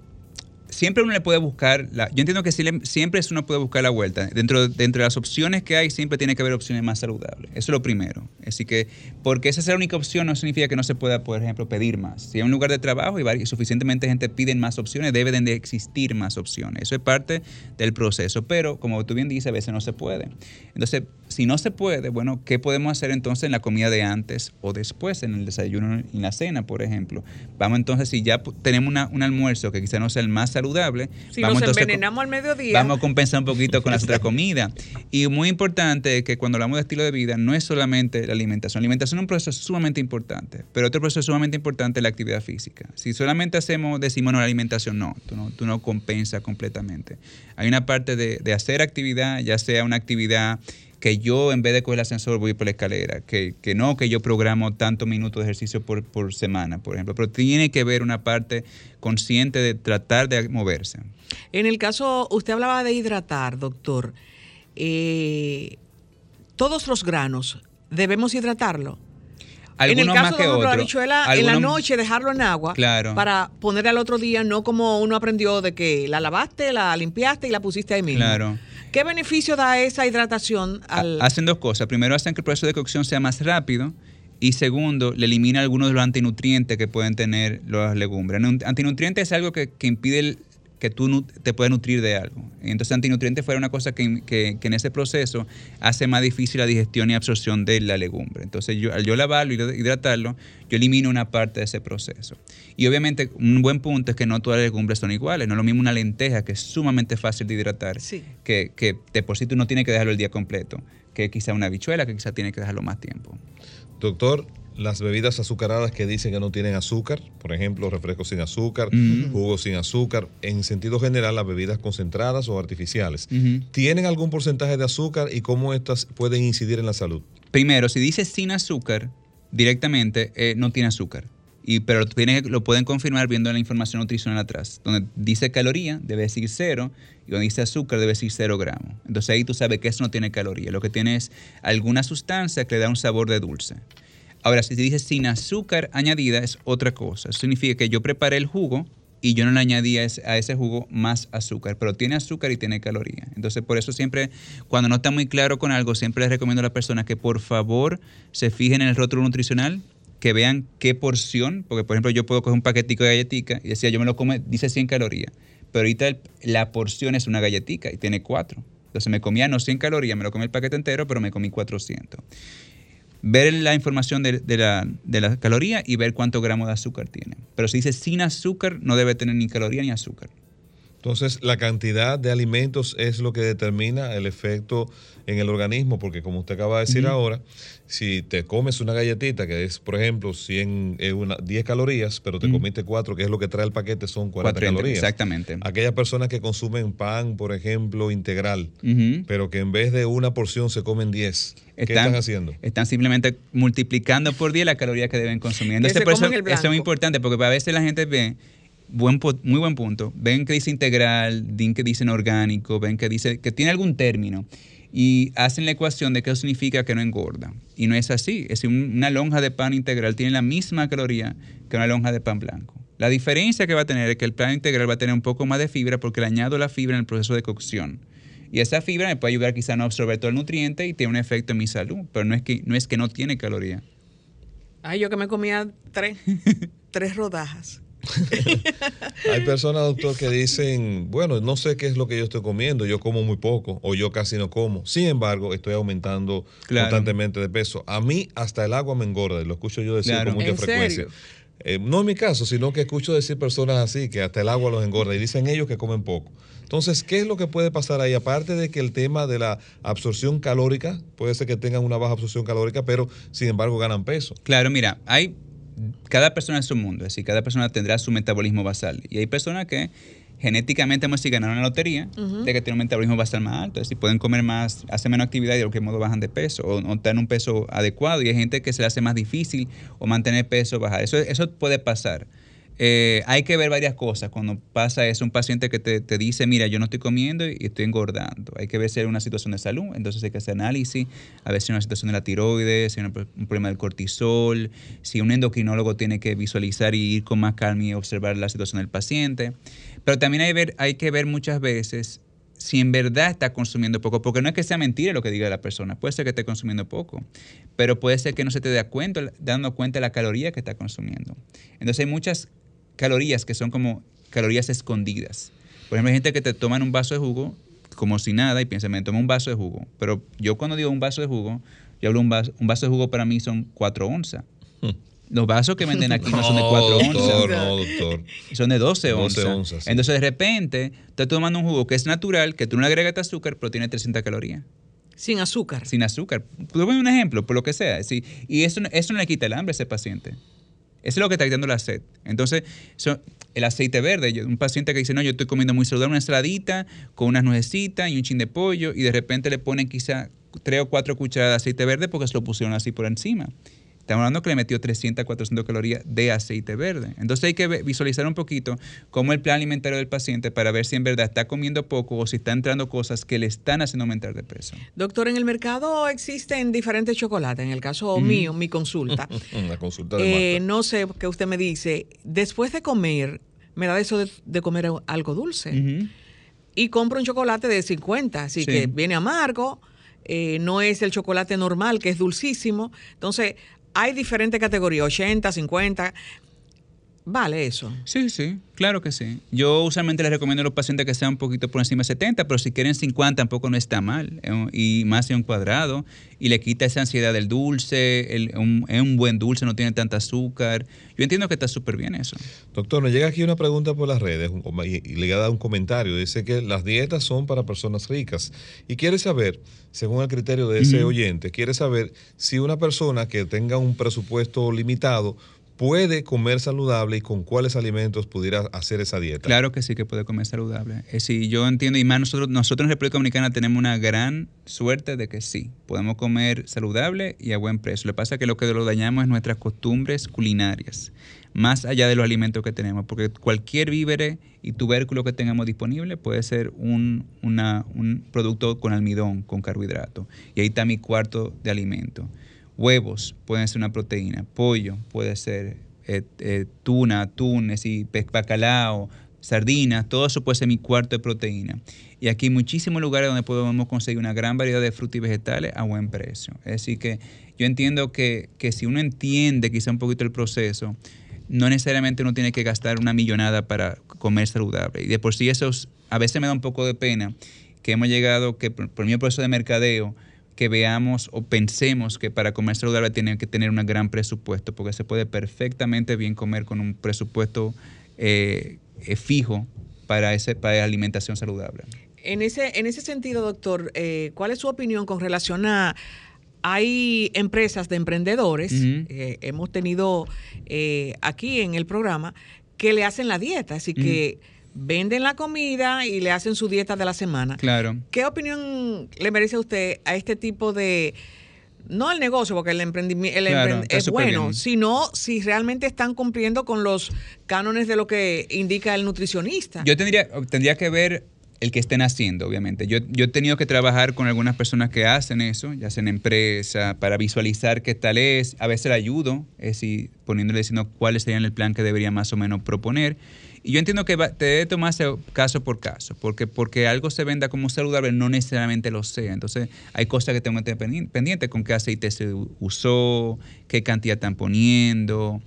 S4: siempre uno le puede buscar, la, yo entiendo que siempre uno puede buscar la vuelta. Dentro, dentro de las opciones que hay, siempre tiene que haber opciones más saludables. Eso es lo primero. Así que, porque esa es la única opción, no significa que no se pueda, por ejemplo, pedir más. Si hay un lugar de trabajo y suficientemente gente pide más opciones, deben de existir más opciones. Eso es parte del proceso. Pero, como tú bien dices, a veces no se puede. Entonces, si no se puede, bueno, ¿qué podemos hacer entonces en la comida de antes o después, en el desayuno y en la cena, por ejemplo? Vamos entonces, si ya tenemos un almuerzo que quizá no sea el más saludable,
S2: si
S4: vamos
S2: nos envenenamos al mediodía.
S4: Vamos a compensar un poquito con la [laughs] otra comida. Y muy importante que cuando hablamos de estilo de vida, no es solamente la alimentación. La alimentación es un proceso sumamente importante, pero otro proceso sumamente importante es la actividad física. Si solamente hacemos, decimos, no, la alimentación no, tú no, tú no compensas completamente. Hay una parte de, de hacer actividad, ya sea una actividad que yo en vez de coger el ascensor voy por la escalera, que, no que yo programo tantos minutos de ejercicio por, por, semana, por ejemplo, pero tiene que ver una parte consciente de tratar de moverse.
S2: En el caso, usted hablaba de hidratar, doctor. Eh, todos los granos, ¿debemos hidratarlo? en el caso de la habichuela, en la noche dejarlo en agua para poner al otro día, no como uno aprendió de que la lavaste, la limpiaste y la pusiste ahí mismo.
S4: Claro.
S2: ¿Qué beneficio da esa hidratación? Al...
S4: Hacen dos cosas. Primero, hacen que el proceso de cocción sea más rápido. Y segundo, le elimina algunos de los antinutrientes que pueden tener las legumbres. Antinutrientes es algo que, que impide el, que tú te puedas nutrir de algo. Entonces, antinutrientes fuera una cosa que, que, en ese proceso hace más difícil la digestión y absorción de la legumbre. Entonces, yo, al yo lavarlo y hidratarlo, yo elimino una parte de ese proceso. Y obviamente, un buen punto es que no todas las legumbres son iguales. No es lo mismo una lenteja, que es sumamente fácil de hidratar, que, que de por sí tú no tienes que dejarlo el día completo, que quizá una habichuela, que quizá tiene que dejarlo más tiempo.
S1: Doctor, las bebidas azucaradas que dicen que no tienen azúcar, por ejemplo, refrescos sin azúcar, jugos sin azúcar, en sentido general las bebidas concentradas o artificiales, ¿tienen algún porcentaje de azúcar y cómo estas pueden incidir en la salud?
S4: Primero, si dice sin azúcar, directamente eh, no tiene azúcar. Y, pero lo pueden confirmar viendo la información nutricional atrás. Donde dice caloría, debe decir cero, y donde dice azúcar, debe decir cero gramos. Entonces ahí tú sabes que eso no tiene caloría. Lo que tiene es alguna sustancia que le da un sabor de dulce. Ahora, si se dice sin azúcar añadida, es otra cosa. Eso significa que yo preparé el jugo y yo no le añadí a ese, jugo más azúcar, pero tiene azúcar y tiene caloría. Entonces, por eso siempre, cuando no está muy claro con algo, siempre les recomiendo a las personas que por favor se fijen en el rótulo nutricional, que vean qué porción, porque por ejemplo yo puedo coger un paquetico de galletica y decía, yo me lo como, dice 100 calorías, pero ahorita la porción es una galletica y tiene 4. Entonces me comía no 100 calorías, me lo comí el paquete entero, pero me comí 400 ver la información de, la, de caloría y ver cuántos gramos de azúcar tiene. Pero si dice sin azúcar, no debe tener ni caloría ni azúcar.
S1: Entonces, la cantidad de alimentos es lo que determina el efecto en el organismo, porque como usted acaba de decir ahora, si te comes una galletita que es, por ejemplo, 100, eh, una, 10 calorías, pero te comiste 4, que es lo que trae el paquete, son 40 calorías.
S4: Exactamente.
S1: Aquellas personas que consumen pan, por ejemplo, integral, pero que en vez de una porción se comen 10. ¿Qué están, haciendo?
S4: Están simplemente multiplicando por 10 la caloría que deben consumir. Entonces, por eso, eso, es muy importante, porque a veces la gente ve Buen, muy buen punto. Ven que dice integral, ven que dicen orgánico, ven que dice que tiene algún término y hacen la ecuación de qué significa que no engorda. Y no es así. Es una lonja de pan integral tiene la misma caloría que una lonja de pan blanco. La diferencia que va a tener es que el pan integral va a tener un poco más de fibra porque le añado la fibra en el proceso de cocción. Y esa fibra me puede ayudar quizá a no absorber todo el nutriente y tiene un efecto en mi salud, pero no es que no, es que no tiene caloría.
S2: Ay, yo que me comía tres, [laughs] tres rodajas. [laughs]
S1: Hay personas, doctor, que dicen, bueno, no sé qué es lo que yo estoy comiendo, yo como muy poco o yo casi no como. Sin embargo, estoy aumentando constantemente de peso. A mí hasta el agua me engorda, lo escucho yo decir con mucha frecuencia. Eh, no en mi caso, sino que escucho decir personas así, que hasta el agua los engorda y dicen ellos que comen poco. Entonces, ¿qué es lo que puede pasar ahí? Aparte de que el tema de la absorción calórica, puede ser que tengan una baja absorción calórica, pero sin embargo ganan peso.
S4: Claro, mira, hay cada persona es un mundo, es decir, cada persona tendrá su metabolismo basal. Y hay personas que genéticamente vamos a ganaron la lotería de que tienen un metabolismo basal más alto, es decir, pueden comer más, hacen menos actividad y de cualquier modo bajan de peso o, no tienen un peso adecuado. Y hay gente que se le hace más difícil o mantener peso, bajar. Eso, eso puede pasar. Eh, hay que ver varias cosas cuando pasa eso. Un paciente que te, te, dice, mira, yo no estoy comiendo y estoy engordando. Hay que ver si hay una situación de salud, entonces hay que hacer análisis, a ver si hay una situación de la tiroides, si hay un, problema del cortisol, si un endocrinólogo tiene que visualizar y ir con más calma y observar la situación del paciente. Pero también hay, hay que ver muchas veces si en verdad está consumiendo poco, porque no es que sea mentira lo que diga la persona, puede ser que esté consumiendo poco, pero puede ser que no se te dé cuenta, dando cuenta de la caloría que está consumiendo. Entonces hay muchas calorías que son como calorías escondidas. Por ejemplo, hay gente que te toman un vaso de jugo como si nada y piensa, me tomo un vaso de jugo. Pero yo cuando digo un vaso de jugo, yo hablo un vaso, un vaso de jugo para mí son 4 onzas. [laughs] Los vasos que venden aquí no, son de 4
S1: doctor,
S4: onzas.
S1: No, doctor.
S4: Son de 12 onzas.
S1: 12 onzas, sí.
S4: Entonces, de repente, estás tomando un jugo que es natural, que tú no le agregas azúcar, pero tiene 300 calorías.
S2: Sin azúcar.
S4: Sin azúcar. Puedo poner un ejemplo, por lo que sea. Sí. Y eso, no- eso no le quita el hambre a ese paciente. Es lo que está quitando la sed. Entonces, el aceite verde, un paciente que dice, no, yo estoy comiendo muy saludable, una ensaladita con unas nuecesitas y un chin de pollo, y de repente le ponen quizá tres o cuatro cucharadas de aceite verde porque se lo pusieron así por encima. Estamos hablando que le metió 300 a 400 calorías de aceite verde. Entonces hay que visualizar un poquito cómo el plan alimentario del paciente para ver si en verdad está comiendo poco o si está entrando cosas que le están haciendo aumentar de peso.
S2: Doctor, en el mercado existen diferentes chocolates. En el caso mío, mi consulta. [laughs]
S1: La consulta de
S2: eh, no sé qué usted me dice. Después de comer, me da eso de, de comer algo dulce. Y compro un chocolate de 50, así
S4: Sí.
S2: que viene amargo. eh, no es el chocolate normal, que es dulcísimo. Entonces, hay diferentes categorías, 80, 50. Vale eso.
S4: Sí, sí, claro que sí. Yo usualmente les recomiendo a los pacientes que sean un poquito por encima de 70, pero si quieren 50 tampoco no está mal. eh, Y más en un cuadrado. Y le quita esa ansiedad del dulce, el- un- es un buen dulce, no tiene tanta azúcar. Yo entiendo que está súper bien eso.
S1: Doctor, nos llega aquí una pregunta por las redes y y ligada a un comentario. Dice que las dietas son para personas ricas y quiere saber, según el criterio de ese oyente, quiere saber si una persona que tenga un presupuesto limitado puede comer saludable y con cuáles alimentos pudiera hacer esa dieta.
S4: Claro que sí que puede comer saludable. Es decir, yo entiendo, y más nosotros, nosotros en República Dominicana tenemos una gran suerte de que sí, podemos comer saludable y a buen precio. Lo que pasa es que lo que lo dañamos es nuestras costumbres culinarias, más allá de los alimentos que tenemos, porque cualquier vívere y tubérculo que tengamos disponible puede ser un, una- un producto con almidón, con carbohidrato. Y ahí está mi cuarto de alimento. Huevos pueden ser una proteína, pollo puede ser eh, eh, tuna, atún, es decir, pez bacalao, sardinas, todo eso puede ser mi cuarto de proteína. Y aquí hay muchísimos lugares donde podemos conseguir una gran variedad de frutas y vegetales a buen precio. Decir, que yo entiendo que, que si uno entiende quizá un poquito el proceso, no necesariamente uno tiene que gastar una millonada para comer saludable. Y de por sí eso es- a veces me da un poco de pena que hemos llegado, que por, por mi proceso de mercadeo, que veamos o pensemos que para comer saludable tiene que tener un gran presupuesto, porque se puede perfectamente bien comer con un presupuesto eh, eh, fijo para, ese, para alimentación saludable.
S2: En ese, en ese sentido, doctor, eh, ¿cuál es su opinión con relación a... Hay empresas de emprendedores, eh, hemos tenido aquí en el programa, que le hacen la dieta, así que venden la comida y le hacen su dieta de la semana.
S4: Claro.
S2: ¿Qué opinión le merece a usted a este tipo de... No el negocio, porque el emprendimiento
S4: Claro,
S2: es bueno,
S4: bien.
S2: sino si realmente están cumpliendo con los cánones de lo que indica el nutricionista.
S4: Yo tendría, tendría que ver el que estén haciendo, obviamente. Yo, yo he tenido que trabajar con algunas personas que hacen eso, ya sea en empresa, para visualizar qué tal es. A veces le ayudo, es decir, poniéndole diciendo cuál sería el plan que debería más o menos proponer. Y yo entiendo que va- te debe tomarse caso por caso, porque porque algo se venda como saludable no necesariamente lo sea. Entonces hay cosas que tengo que tener pendi- pendiente, con qué aceite se usó, qué cantidad están poniendo,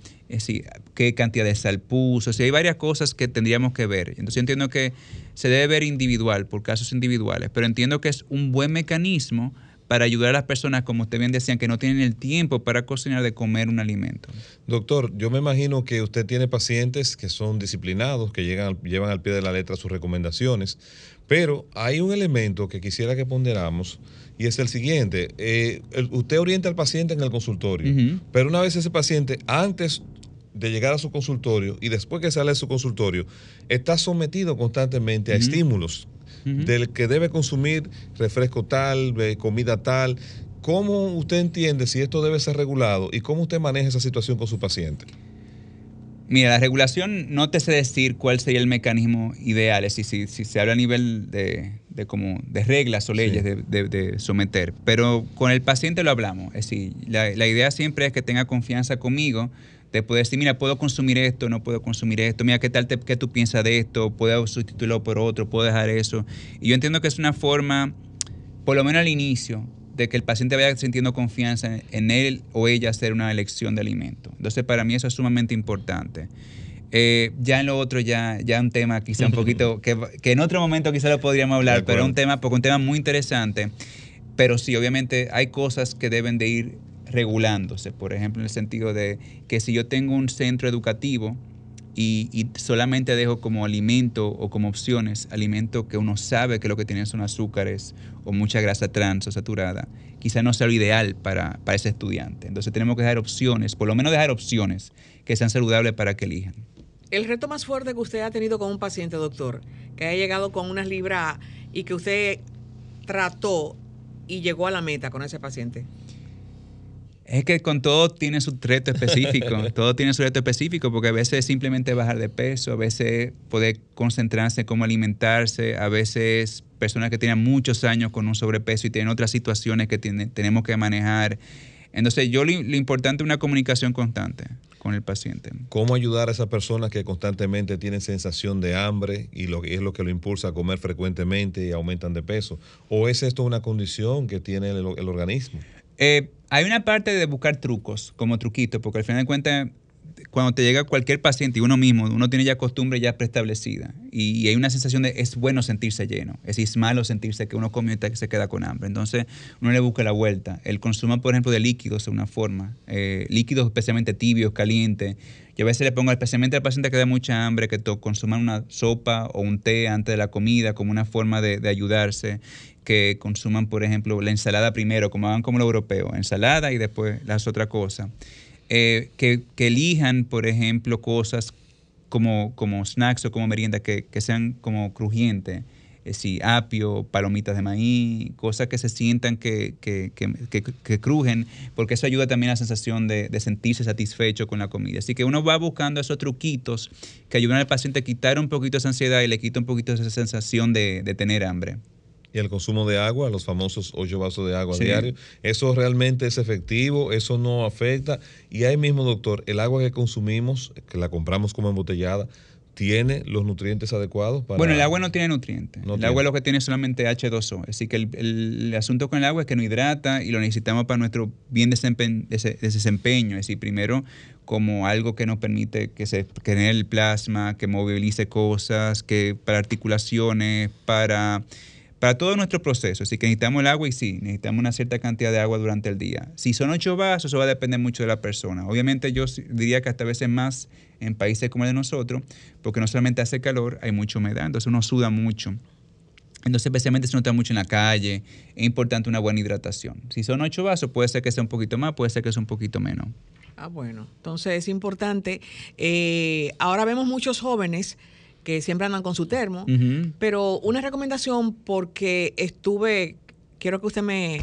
S4: qué cantidad de sal puso. O hay varias cosas que tendríamos que ver. Entonces yo entiendo que se debe ver individual, por casos individuales, pero entiendo que es un buen mecanismo para ayudar a las personas, como usted bien decían, que no tienen el tiempo para cocinar de comer un alimento.
S1: Doctor, yo me imagino que usted tiene pacientes que son disciplinados, que llegan, llevan al pie de la letra sus recomendaciones, pero hay un elemento que quisiera que ponderamos y es el siguiente. Eh, usted orienta al paciente en el consultorio, pero una vez ese paciente, antes de llegar a su consultorio y después que sale de su consultorio, está sometido constantemente a estímulos Del que debe consumir refresco tal, eh, comida tal. ¿Cómo usted entiende si esto debe ser regulado y cómo usted maneja esa situación con su paciente?
S4: Mira, la regulación no te sé decir cuál sería el mecanismo ideal, es decir, si, si se habla a nivel de, de como de reglas o leyes
S1: Sí.
S4: de, de- de someter, pero con el paciente lo hablamos, es decir, la, la idea siempre es que tenga confianza conmigo, de poder decir, mira, puedo consumir esto, no puedo consumir esto, mira, ¿qué tal te, qué tú piensas de esto? ¿Puedo sustituirlo por otro? ¿Puedo dejar eso? Y yo entiendo que es una forma, por lo menos al inicio, de que el paciente vaya sintiendo confianza en él o ella hacer una elección de alimento. Entonces, para mí eso es sumamente importante. Eh, ya en lo otro, ya, ya un tema quizá un poquito, que, que en otro momento quizá lo podríamos hablar, pero un tema, porque un tema muy interesante. Pero sí, obviamente hay cosas que deben de ir regulándose. Por ejemplo, en el sentido de que si yo tengo un centro educativo y, solamente dejo como alimento o como opciones alimento que uno sabe que lo que tiene son azúcares o mucha grasa trans o saturada, quizá no sea lo ideal para, para ese estudiante. Entonces tenemos que dejar opciones, por lo menos dejar opciones que sean saludables para que elijan.
S2: El reto más fuerte que usted ha tenido con un paciente, doctor, que haya llegado con unas libras y que usted trató y llegó a la meta con ese paciente.
S4: Es que con todo tiene su reto específico, [laughs] todo tiene su reto específico, porque a veces simplemente bajar de peso, a veces poder concentrarse en cómo alimentarse, a veces personas que tienen muchos años con un sobrepeso y tienen otras situaciones que tenemos que manejar. Entonces, yo lo, importante es una comunicación constante con el paciente.
S1: ¿Cómo ayudar a esas personas que constantemente tienen sensación de hambre y lo es lo que lo impulsa a comer frecuentemente y aumentan de peso? ¿O es esto una condición que tiene el, el organismo?
S4: Eh, hay una parte de buscar trucos, como truquitos, porque al final de cuentas, cuando te llega cualquier paciente y uno mismo, uno tiene ya costumbre ya preestablecida y, hay una sensación de es bueno sentirse lleno, es es malo sentirse que uno come y se queda con hambre. Entonces, uno le busca la vuelta. El consumo, por ejemplo, de líquidos de una forma, eh, líquidos especialmente tibios, calientes. Yo a veces le pongo especialmente al paciente que da mucha hambre que consuman una sopa o un té antes de la comida como una forma de ayudarse que consuman, por ejemplo, la ensalada primero, como hagan como los europeos, ensalada y después las otras cosas. Eh, que, elijan, por ejemplo, cosas como, como snacks o como merienda que, sean como crujientes. Eh, sí, apio, palomitas de maíz, cosas que se sientan que, que, crujen, porque eso ayuda también a la sensación de, de, sentirse satisfecho con la comida. Así que uno va buscando esos truquitos que ayudan al paciente a quitar un poquito esa ansiedad y le quita un poquito esa sensación de tener hambre
S1: y el consumo de agua, los famosos 8 vasos de agua diario. Eso realmente es efectivo, eso no afecta. Y ahí mismo, doctor, el agua que consumimos, que la compramos como embotellada, ¿tiene los nutrientes adecuados? Para...
S4: Bueno, el agua no tiene nutrientes. el agua lo que tiene es solamente H2O. Así que el, asunto con el agua es que no hidrata y lo necesitamos para nuestro bien desempeño. desempeño. Es decir, primero como algo que nos permite que se genere el plasma, que movilice cosas, que para articulaciones, para para todo nuestro proceso. Así que necesitamos el agua y sí, necesitamos una cierta cantidad de agua durante el día. Si son ocho vasos, eso va a depender mucho de la persona. Obviamente yo diría que hasta veces más en países como el de nosotros, porque no solamente hace calor, hay mucha humedad, entonces uno suda mucho. Entonces, especialmente uno está mucho en la calle, es importante una buena hidratación. Si son ocho vasos, puede ser que sea un poquito más, puede ser que sea un poquito menos.
S2: Ah, bueno. Entonces es importante. Eh, ahora vemos muchos jóvenes que siempre andan con su termo, pero una recomendación porque estuve, quiero que usted me,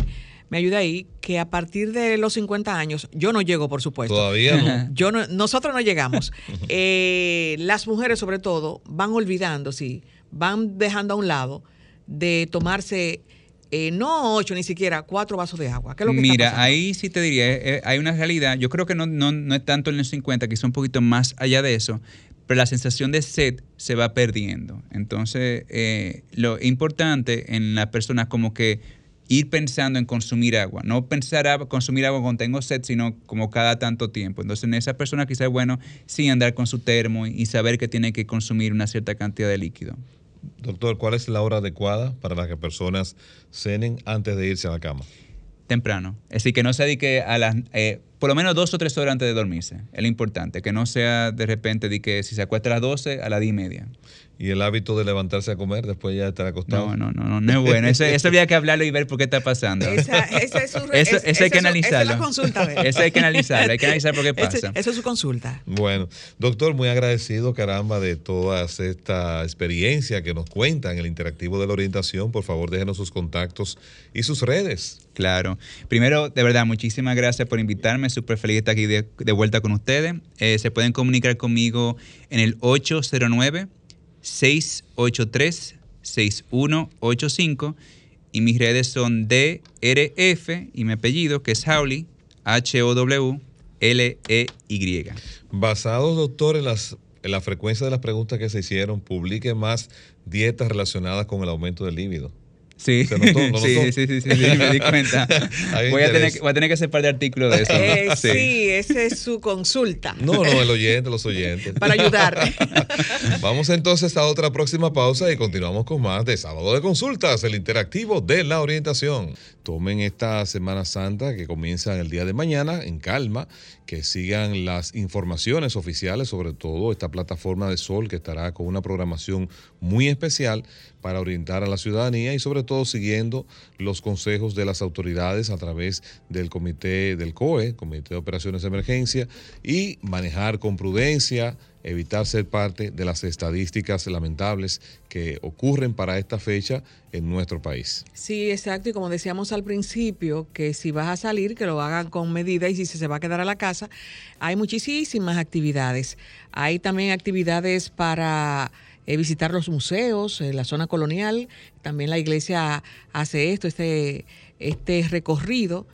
S2: me ayude ahí, que a partir de los 50 años, yo no llego, por supuesto.
S1: Todavía no. [laughs]
S2: Yo nosotros no llegamos. [laughs] Eh, las mujeres, sobre todo, van olvidando, sí, van dejando a un lado de tomarse eh, no ocho, ni siquiera cuatro vasos de agua.
S4: Mira, ahí sí te diría, eh, hay una realidad, yo creo que no, no, no es tanto en los 50, quizá un poquito más allá de eso, pero la sensación de sed se va perdiendo. Entonces, eh, lo importante en las personas como que ir pensando en consumir agua, no pensar a consumir agua cuando tengo sed, sino como cada tanto tiempo. Entonces, en esa persona quizás es bueno sí andar con su termo y saber que tiene que consumir una cierta cantidad de líquido.
S1: Doctor, ¿cuál es la hora adecuada para las que personas cenen antes de irse a la cama?
S4: Temprano. Decir, que no se dedique a las... Eh, por lo menos dos o tres horas antes de dormirse. Es lo importante. Que no sea de repente de que si se acuesta a las 12, a las 10 y media.
S1: ¿Y el hábito de levantarse a comer después ya estar acostado?
S4: No, no, no, no, es bueno. Eso, eso había que hablarlo y ver por qué está pasando.
S2: Esa, esa es su, [laughs]
S4: eso, eso hay que analizarlo.
S2: Esa es la consulta.
S4: Eso hay que analizarlo. Hay que analizar por qué pasa.
S2: eso es su consulta.
S1: Bueno, doctor, muy agradecido, caramba, de toda esta experiencia que nos cuenta en el interactivo de la orientación. Por favor, déjenos sus contactos y sus redes.
S4: Claro. Primero, de verdad, muchísimas gracias por invitarme. Súper feliz de estar aquí de, vuelta con ustedes. Eh, se pueden comunicar conmigo en el 809 683-6185 y mis redes son DRF y mi apellido que es Howley, H-O-W-L-E-Y.
S1: Basados, doctor, en, las, en la frecuencia de las preguntas que se hicieron, publique más dietas relacionadas con el aumento del líbido.
S4: Sí.
S1: ¿Se notó? ¿Lo
S4: sí,
S1: notó?
S4: sí, sí, sí, sí, sí, me di cuenta. [laughs] Voy, a tener, que- voy a tener que hacer par de artículos de eso.
S2: Eh, sí, esa es su consulta.
S1: No, no, el oyente, los oyentes.
S2: Para ayudar. [laughs]
S1: Vamos entonces a otra próxima pausa y continuamos con más de Sábado de Consultas, el interactivo de la orientación. Tomen esta Semana Santa que comienza el día de mañana en calma, que sigan las informaciones oficiales, sobre todo esta plataforma de Sol que estará con una programación muy especial para orientar a la ciudadanía y sobre todo siguiendo los consejos de las autoridades a través del comité del COE, Comité de Operaciones de Emergencia, y manejar con prudencia, evitar ser parte de las estadísticas lamentables que ocurren para esta fecha en nuestro país.
S2: Sí, exacto. Y como decíamos al principio, que si vas a salir, que lo hagan con medida y si se va a quedar a la casa, hay muchísimas actividades. Hay también actividades para eh, visitar los museos, eh, la zona colonial. También la iglesia hace esto, este, este recorrido.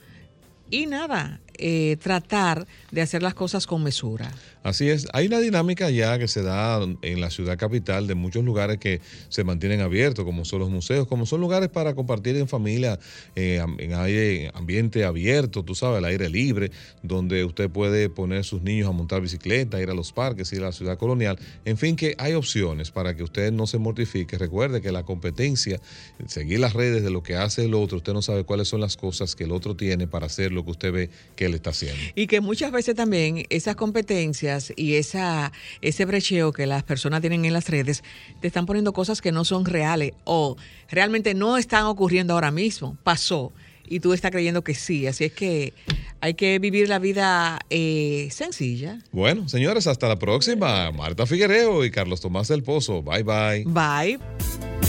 S2: Y nada, eh, tratar de hacer las cosas con mesura.
S1: Así es, hay una dinámica ya que se da en la ciudad capital de muchos lugares que se mantienen abiertos, como son los museos, como son lugares para compartir en familia, eh, en aire, ambiente abierto, tú sabes, al aire libre, donde usted puede poner sus niños a montar bicicleta, ir a los parques, ir a la ciudad colonial. En fin, que hay opciones para que usted no se mortifique. Recuerde que la competencia, seguir las redes de lo que hace el otro, usted no sabe cuáles son las cosas que el otro tiene para hacer lo que usted ve que él está haciendo.
S2: Y que muchas veces también esas competencias y esa, ese brecheo que las personas tienen en las redes te están poniendo cosas que no son reales o realmente no están ocurriendo ahora mismo. Pasó y tú estás creyendo que sí. Así es que hay que vivir la vida eh, sencilla.
S1: Bueno, señores, hasta la próxima. Marta Figuereo y Carlos Tomás del Pozo. Bye bye.
S2: Bye.